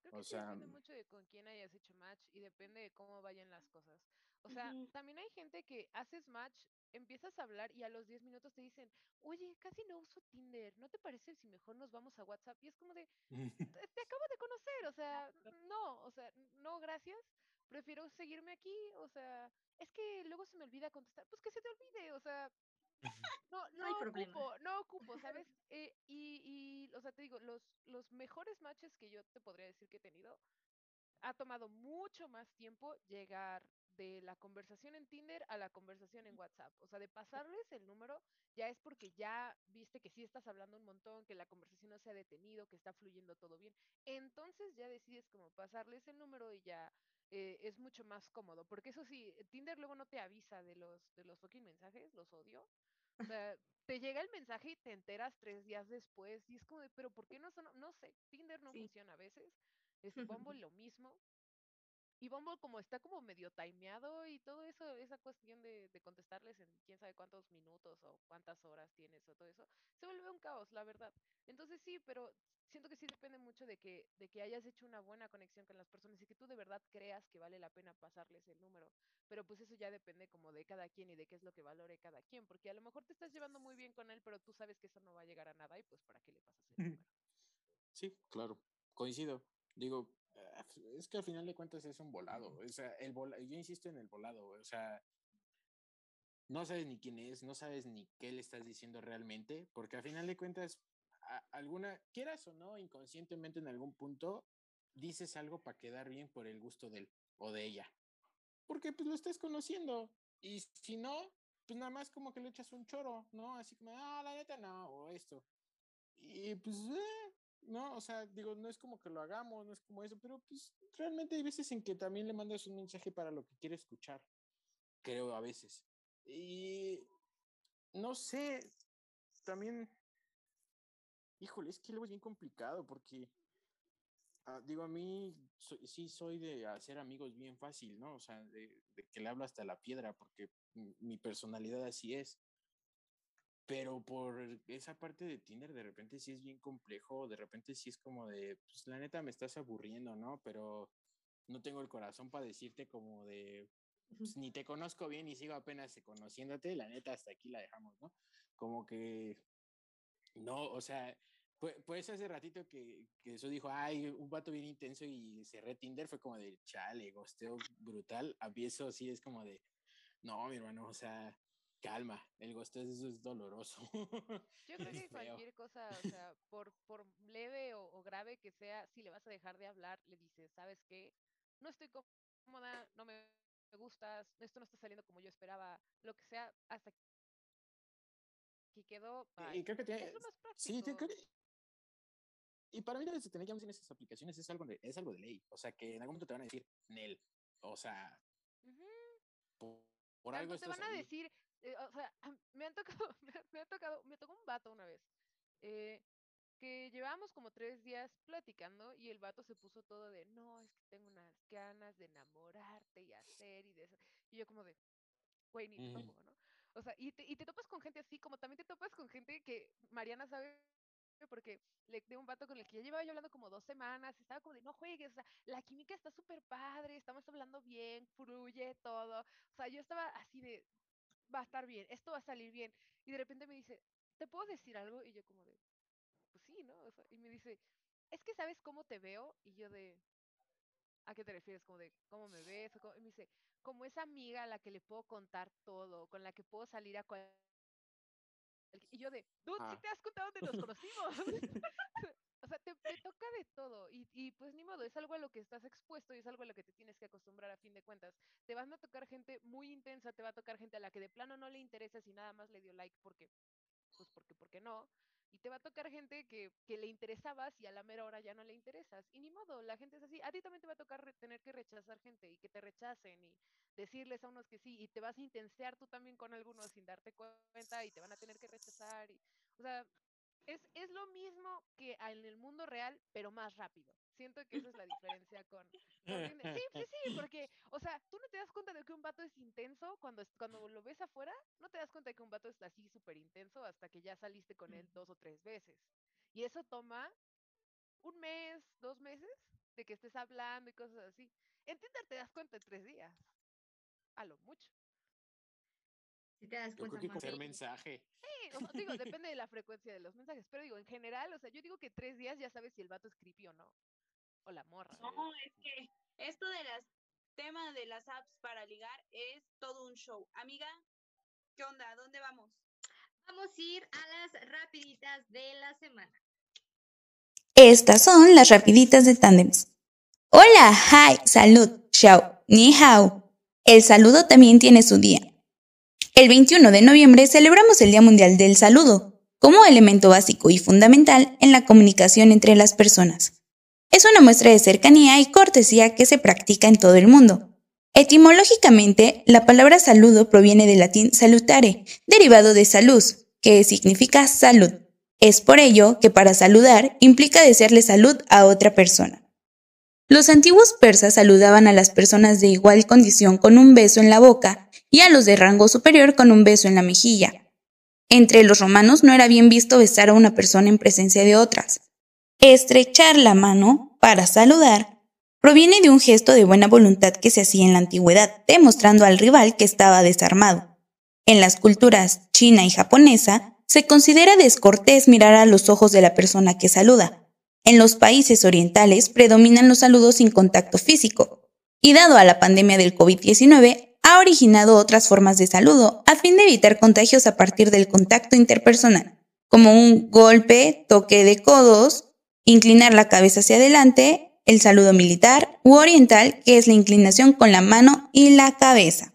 Creo que o sea, depende mucho de con quién hayas hecho match y depende de cómo vayan las cosas. O sea, también hay gente que haces match, empiezas a hablar y a los 10 minutos te dicen, oye, casi no uso Tinder, ¿no te parece si mejor nos vamos a WhatsApp? Y es como de, te, acabo de conocer, o sea, no, o sea, no, gracias, prefiero seguirme aquí, o sea, es que luego se me olvida contestar, pues que se te olvide, o sea, no, no, ocupo, no ocupo, ¿sabes? Eh, y, y, o sea, te digo, los, los mejores matches que yo te podría decir que he tenido, ha tomado mucho más tiempo llegar de la conversación en Tinder a la conversación en WhatsApp. O sea, de pasarles el número, ya es porque ya viste que sí estás hablando un montón, que la conversación no se ha detenido, que está fluyendo todo bien. Entonces ya decides como pasarles el número y ya eh, es mucho más cómodo. Porque eso sí, Tinder luego no te avisa de los, de los fucking mensajes, los odio. O sea, te llega el mensaje y te enteras tres días después y es como de, pero ¿por qué no son? No sé, Tinder no funciona a veces. Este Bumble lo mismo. Y Bumble como está como medio timeado y todo eso, esa cuestión de, de, contestarles en quién sabe cuántos minutos o cuántas horas tienes o todo eso, se vuelve un caos, la verdad. Entonces sí, pero siento que sí depende mucho de que, de que hayas hecho una buena conexión con las personas y que tú de verdad creas que vale la pena pasarles el número. Pero pues eso ya depende como de cada quien y de qué es lo que valore cada quien, porque a lo mejor te estás llevando muy bien con él, pero tú sabes que eso no va a llegar a nada y pues para qué le pasas el número. Sí, claro, coincido. Digo, es que al final de cuentas es un volado. O sea, el yo insisto en el volado, o sea, no sabes ni quién es, no sabes ni qué le estás diciendo realmente, porque al final de cuentas, alguna, quieras o no, inconscientemente en algún punto, dices algo para quedar bien por el gusto de él o de ella. Porque pues lo estás conociendo. Y si no, pues nada más como que le echas un choro, ¿no? Así como, ah, la neta no, o esto. Y pues, eh, no, o sea, digo, no es como que lo hagamos, no es como eso, pero pues realmente hay veces en que también le mandas un mensaje para lo que quiere escuchar, creo a veces. Y no sé, también, híjole, es que luego es bien complicado porque, ah, digo, a mí sí soy de hacer amigos bien fácil, ¿no? O sea, de, de que le hablo hasta la piedra porque mi personalidad así es pero por esa parte de Tinder de repente sí es bien complejo, de repente sí es como de, pues la neta me estás aburriendo, ¿no? Pero no tengo el corazón para decirte como de, pues, ni te conozco bien y sigo apenas conociéndote, la neta hasta aquí la dejamos, ¿no? Como que, no, o sea, pues, pues hace ratito que, que eso dijo, ay, un vato bien intenso y cerré Tinder, fue como de, chale, gosteo brutal, a eso sí es como de, no, mi hermano, o sea, calma, el eso es doloroso. Yo creo que cualquier cosa, o sea, por, por leve o, grave que sea, si le vas a dejar de hablar, le dices, ¿sabes qué? No estoy cómoda, no me gustas, esto no está saliendo como yo esperaba, lo que sea, hasta que quedó. Y creo que tiene. Sí, creo que... Y para mí, desde tener ya en esas aplicaciones es algo, de, es algo de ley. O sea, que en algún momento te van a decir, Nel. O sea, por, algo. Te van a decir, eh, o sea, me han tocado, me, ha tocado, me tocó un vato una vez, eh, que llevábamos como tres días platicando y el vato se puso todo de, no, es que tengo unas ganas de enamorarte y hacer y de eso. Y yo como de, güey, ni ¿no? O sea, y te, y te topas con gente así, como también te topas con gente que Mariana sabe porque le de un vato con el que ya llevaba yo hablando como dos semanas, estaba como de no juegues, o sea, la química está súper padre, estamos hablando bien, fluye todo, o sea, yo estaba así de, va a estar bien, esto va a salir bien. Y de repente me dice, ¿te puedo decir algo? Y yo como de, pues sí, ¿no? y me dice, es que sabes cómo te veo. Y yo de, ¿a qué te refieres? Como de, ¿cómo me ves? Y me dice, como esa amiga a la que le puedo contar todo, con la que puedo salir a cualquier... Y yo de, dude, ah. te has contado dónde nos conocimos? sea, te, toca de todo. Y, y, pues ni modo, es algo a lo que estás expuesto y es algo a lo que te tienes que acostumbrar a fin de cuentas. Te van a tocar gente muy intensa, te va a tocar gente a la que de plano no le interesa si nada más le dio like porque, pues porque, porque no. Y te va a tocar gente que, que le interesabas y a la mera hora ya no le interesas. Y ni modo, la gente es así. A ti también te va a tocar tener que rechazar gente y que te rechacen y decirles a unos que sí. Y te vas a intensear tú también con algunos sin darte cuenta y te van a tener que rechazar. Y, o sea, es, es lo mismo que en el mundo real, pero más rápido. Siento que esa es la diferencia con, Sí, sí, sí, porque, o sea, tú no te das cuenta de que un vato es intenso cuando, cuando lo ves afuera, no te das cuenta de que un vato es así súper intenso hasta que ya saliste con él dos o tres veces. Y eso toma un mes, dos meses de que estés hablando y cosas así. En Tinder te das cuenta en tres días. A lo mucho. Si te das cuenta. Yo creo que mensaje. Sí, digo, depende de la frecuencia de los mensajes. Pero digo, en general, o sea, yo digo que tres días ya sabes si el vato es creepy o no o la morra. No, es que esto de las tema de las apps para ligar es todo un show. Amiga, ¿qué onda? ¿Dónde vamos? Vamos a ir a las rapiditas de la semana. Estas son las rapiditas de Tandems. Hola, hi, salud, chao, ni hao. El saludo también tiene su día. El 21 de noviembre celebramos el Día Mundial del Saludo como elemento básico y fundamental en la comunicación entre las personas. Es una muestra de cercanía y cortesía que se practica en todo el mundo. Etimológicamente, la palabra saludo proviene del latín salutare, derivado de salus, que significa salud. Es por ello que para saludar implica desearle salud a otra persona. Los antiguos persas saludaban a las personas de igual condición con un beso en la boca y a los de rango superior con un beso en la mejilla. Entre los romanos no era bien visto besar a una persona en presencia de otras. Estrechar la mano para saludar proviene de un gesto de buena voluntad que se hacía en la antigüedad, demostrando al rival que estaba desarmado. En las culturas china y japonesa, se considera descortés mirar a los ojos de la persona que saluda. En los países orientales predominan los saludos sin contacto físico, y dado a la pandemia del COVID-19, ha originado otras formas de saludo a fin de evitar contagios a partir del contacto interpersonal, como un golpe, toque de codos, inclinar la cabeza hacia adelante, el saludo militar u oriental, que es la inclinación con la mano y la cabeza.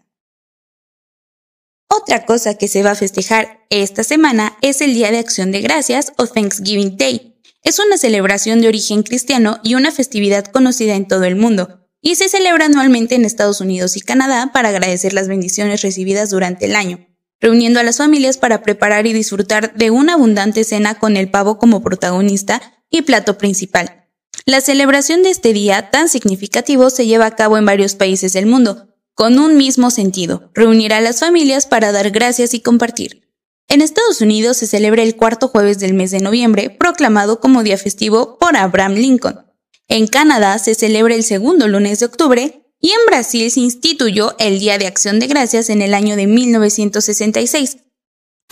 Otra cosa que se va a festejar esta semana es el Día de Acción de Gracias o Thanksgiving Day. Es una celebración de origen cristiano y una festividad conocida en todo el mundo, y se celebra anualmente en Estados Unidos y Canadá para agradecer las bendiciones recibidas durante el año, reuniendo a las familias para preparar y disfrutar de una abundante cena con el pavo como protagonista y plato principal. La celebración de este día tan significativo se lleva a cabo en varios países del mundo, con un mismo sentido, reunir a las familias para dar gracias y compartir. En Estados Unidos se celebra el cuarto jueves del mes de noviembre, proclamado como día festivo por Abraham Lincoln. En Canadá se celebra el segundo lunes de octubre y en Brasil se instituyó el Día de Acción de Gracias en el año de 1966,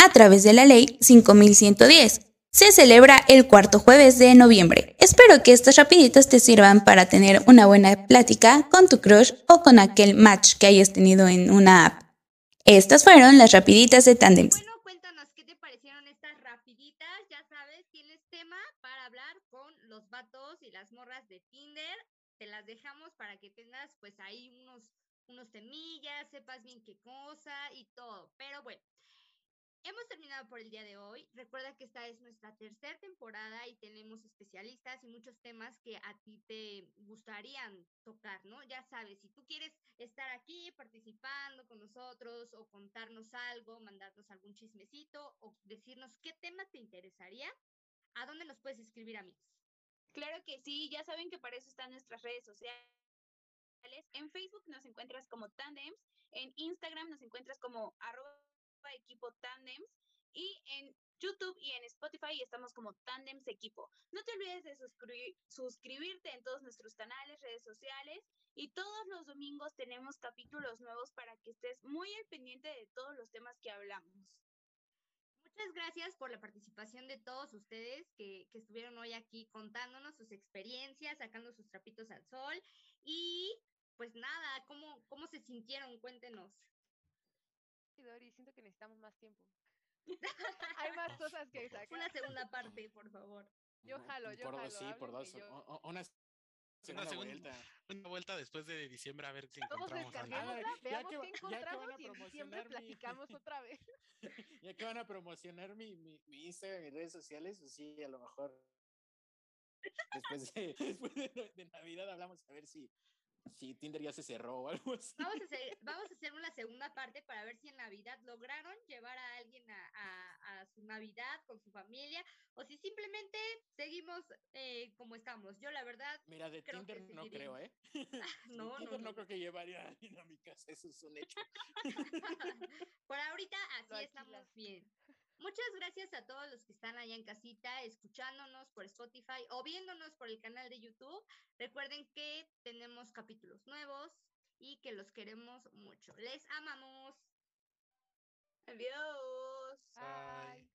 a través de la Ley 5110, se celebra el cuarto jueves de noviembre. Espero que estas rapiditas te sirvan para tener una buena plática con tu crush o con aquel match que hayas tenido en una app. Estas fueron las rapiditas de Tandems. Bueno, cuéntanos qué te parecieron estas rapiditas. Ya sabes, tienes tema para hablar con los vatos y las morras de Tinder. Te las dejamos para que tengas pues ahí unos, unos temillas, sepas bien qué cosa y todo. Pero bueno. Hemos terminado por el día de hoy. Recuerda que esta es nuestra tercera temporada y tenemos especialistas y muchos temas que a ti te gustarían tocar, ¿no? Ya sabes, si tú quieres estar aquí participando con nosotros o contarnos algo, mandarnos algún chismecito o decirnos qué tema te interesaría, ¿a dónde nos puedes escribir, amigos? Claro que sí, ya saben que para eso están nuestras redes sociales. En Facebook nos encuentras como Tandems, en Instagram nos encuentras como arroba equipo Tandems y en YouTube y en Spotify estamos como Tandems Equipo. No te olvides de suscribirte en todos nuestros canales, redes sociales y todos los domingos tenemos capítulos nuevos para que estés muy al pendiente de todos los temas que hablamos. Muchas gracias por la participación de todos ustedes que, que estuvieron hoy aquí contándonos sus experiencias, sacando sus trapitos al sol y pues nada, ¿cómo, cómo se sintieron? Cuéntenos. Dori, siento que necesitamos más tiempo. Hay más cosas que sacar. Una segunda parte, por favor. Yo jalo, yo por jalo. Dos, sí, por dos. Una segunda, segunda- vuelta. Una vuelta después de diciembre a ver si Todos encontramos ver, veamos que qué va- ya que van encontramos a y en diciembre promocionar mi- platicamos otra vez. Ya que van a promocionar mi, mi, mi Instagram y redes sociales, pues sí, a lo mejor después de, después de, de Navidad hablamos a ver si, si Tinder ya se cerró o algo así. Vamos a, hacer, vamos a hacer una segunda parte para ver si en Navidad lograron llevar a alguien a, a- a su Navidad con su familia o si simplemente seguimos eh, como estamos. Yo la verdad, Mira, de Tinder no creo, ¿eh? no, no, Tinder no, no. creo que llevaría a alguien a mi casa, eso es un hecho. Por ahorita así estamos bien. Muchas gracias a todos los que están allá en casita, escuchándonos por Spotify o viéndonos por el canal de YouTube. Recuerden que tenemos capítulos nuevos y que los queremos mucho. Les amamos. Adiós.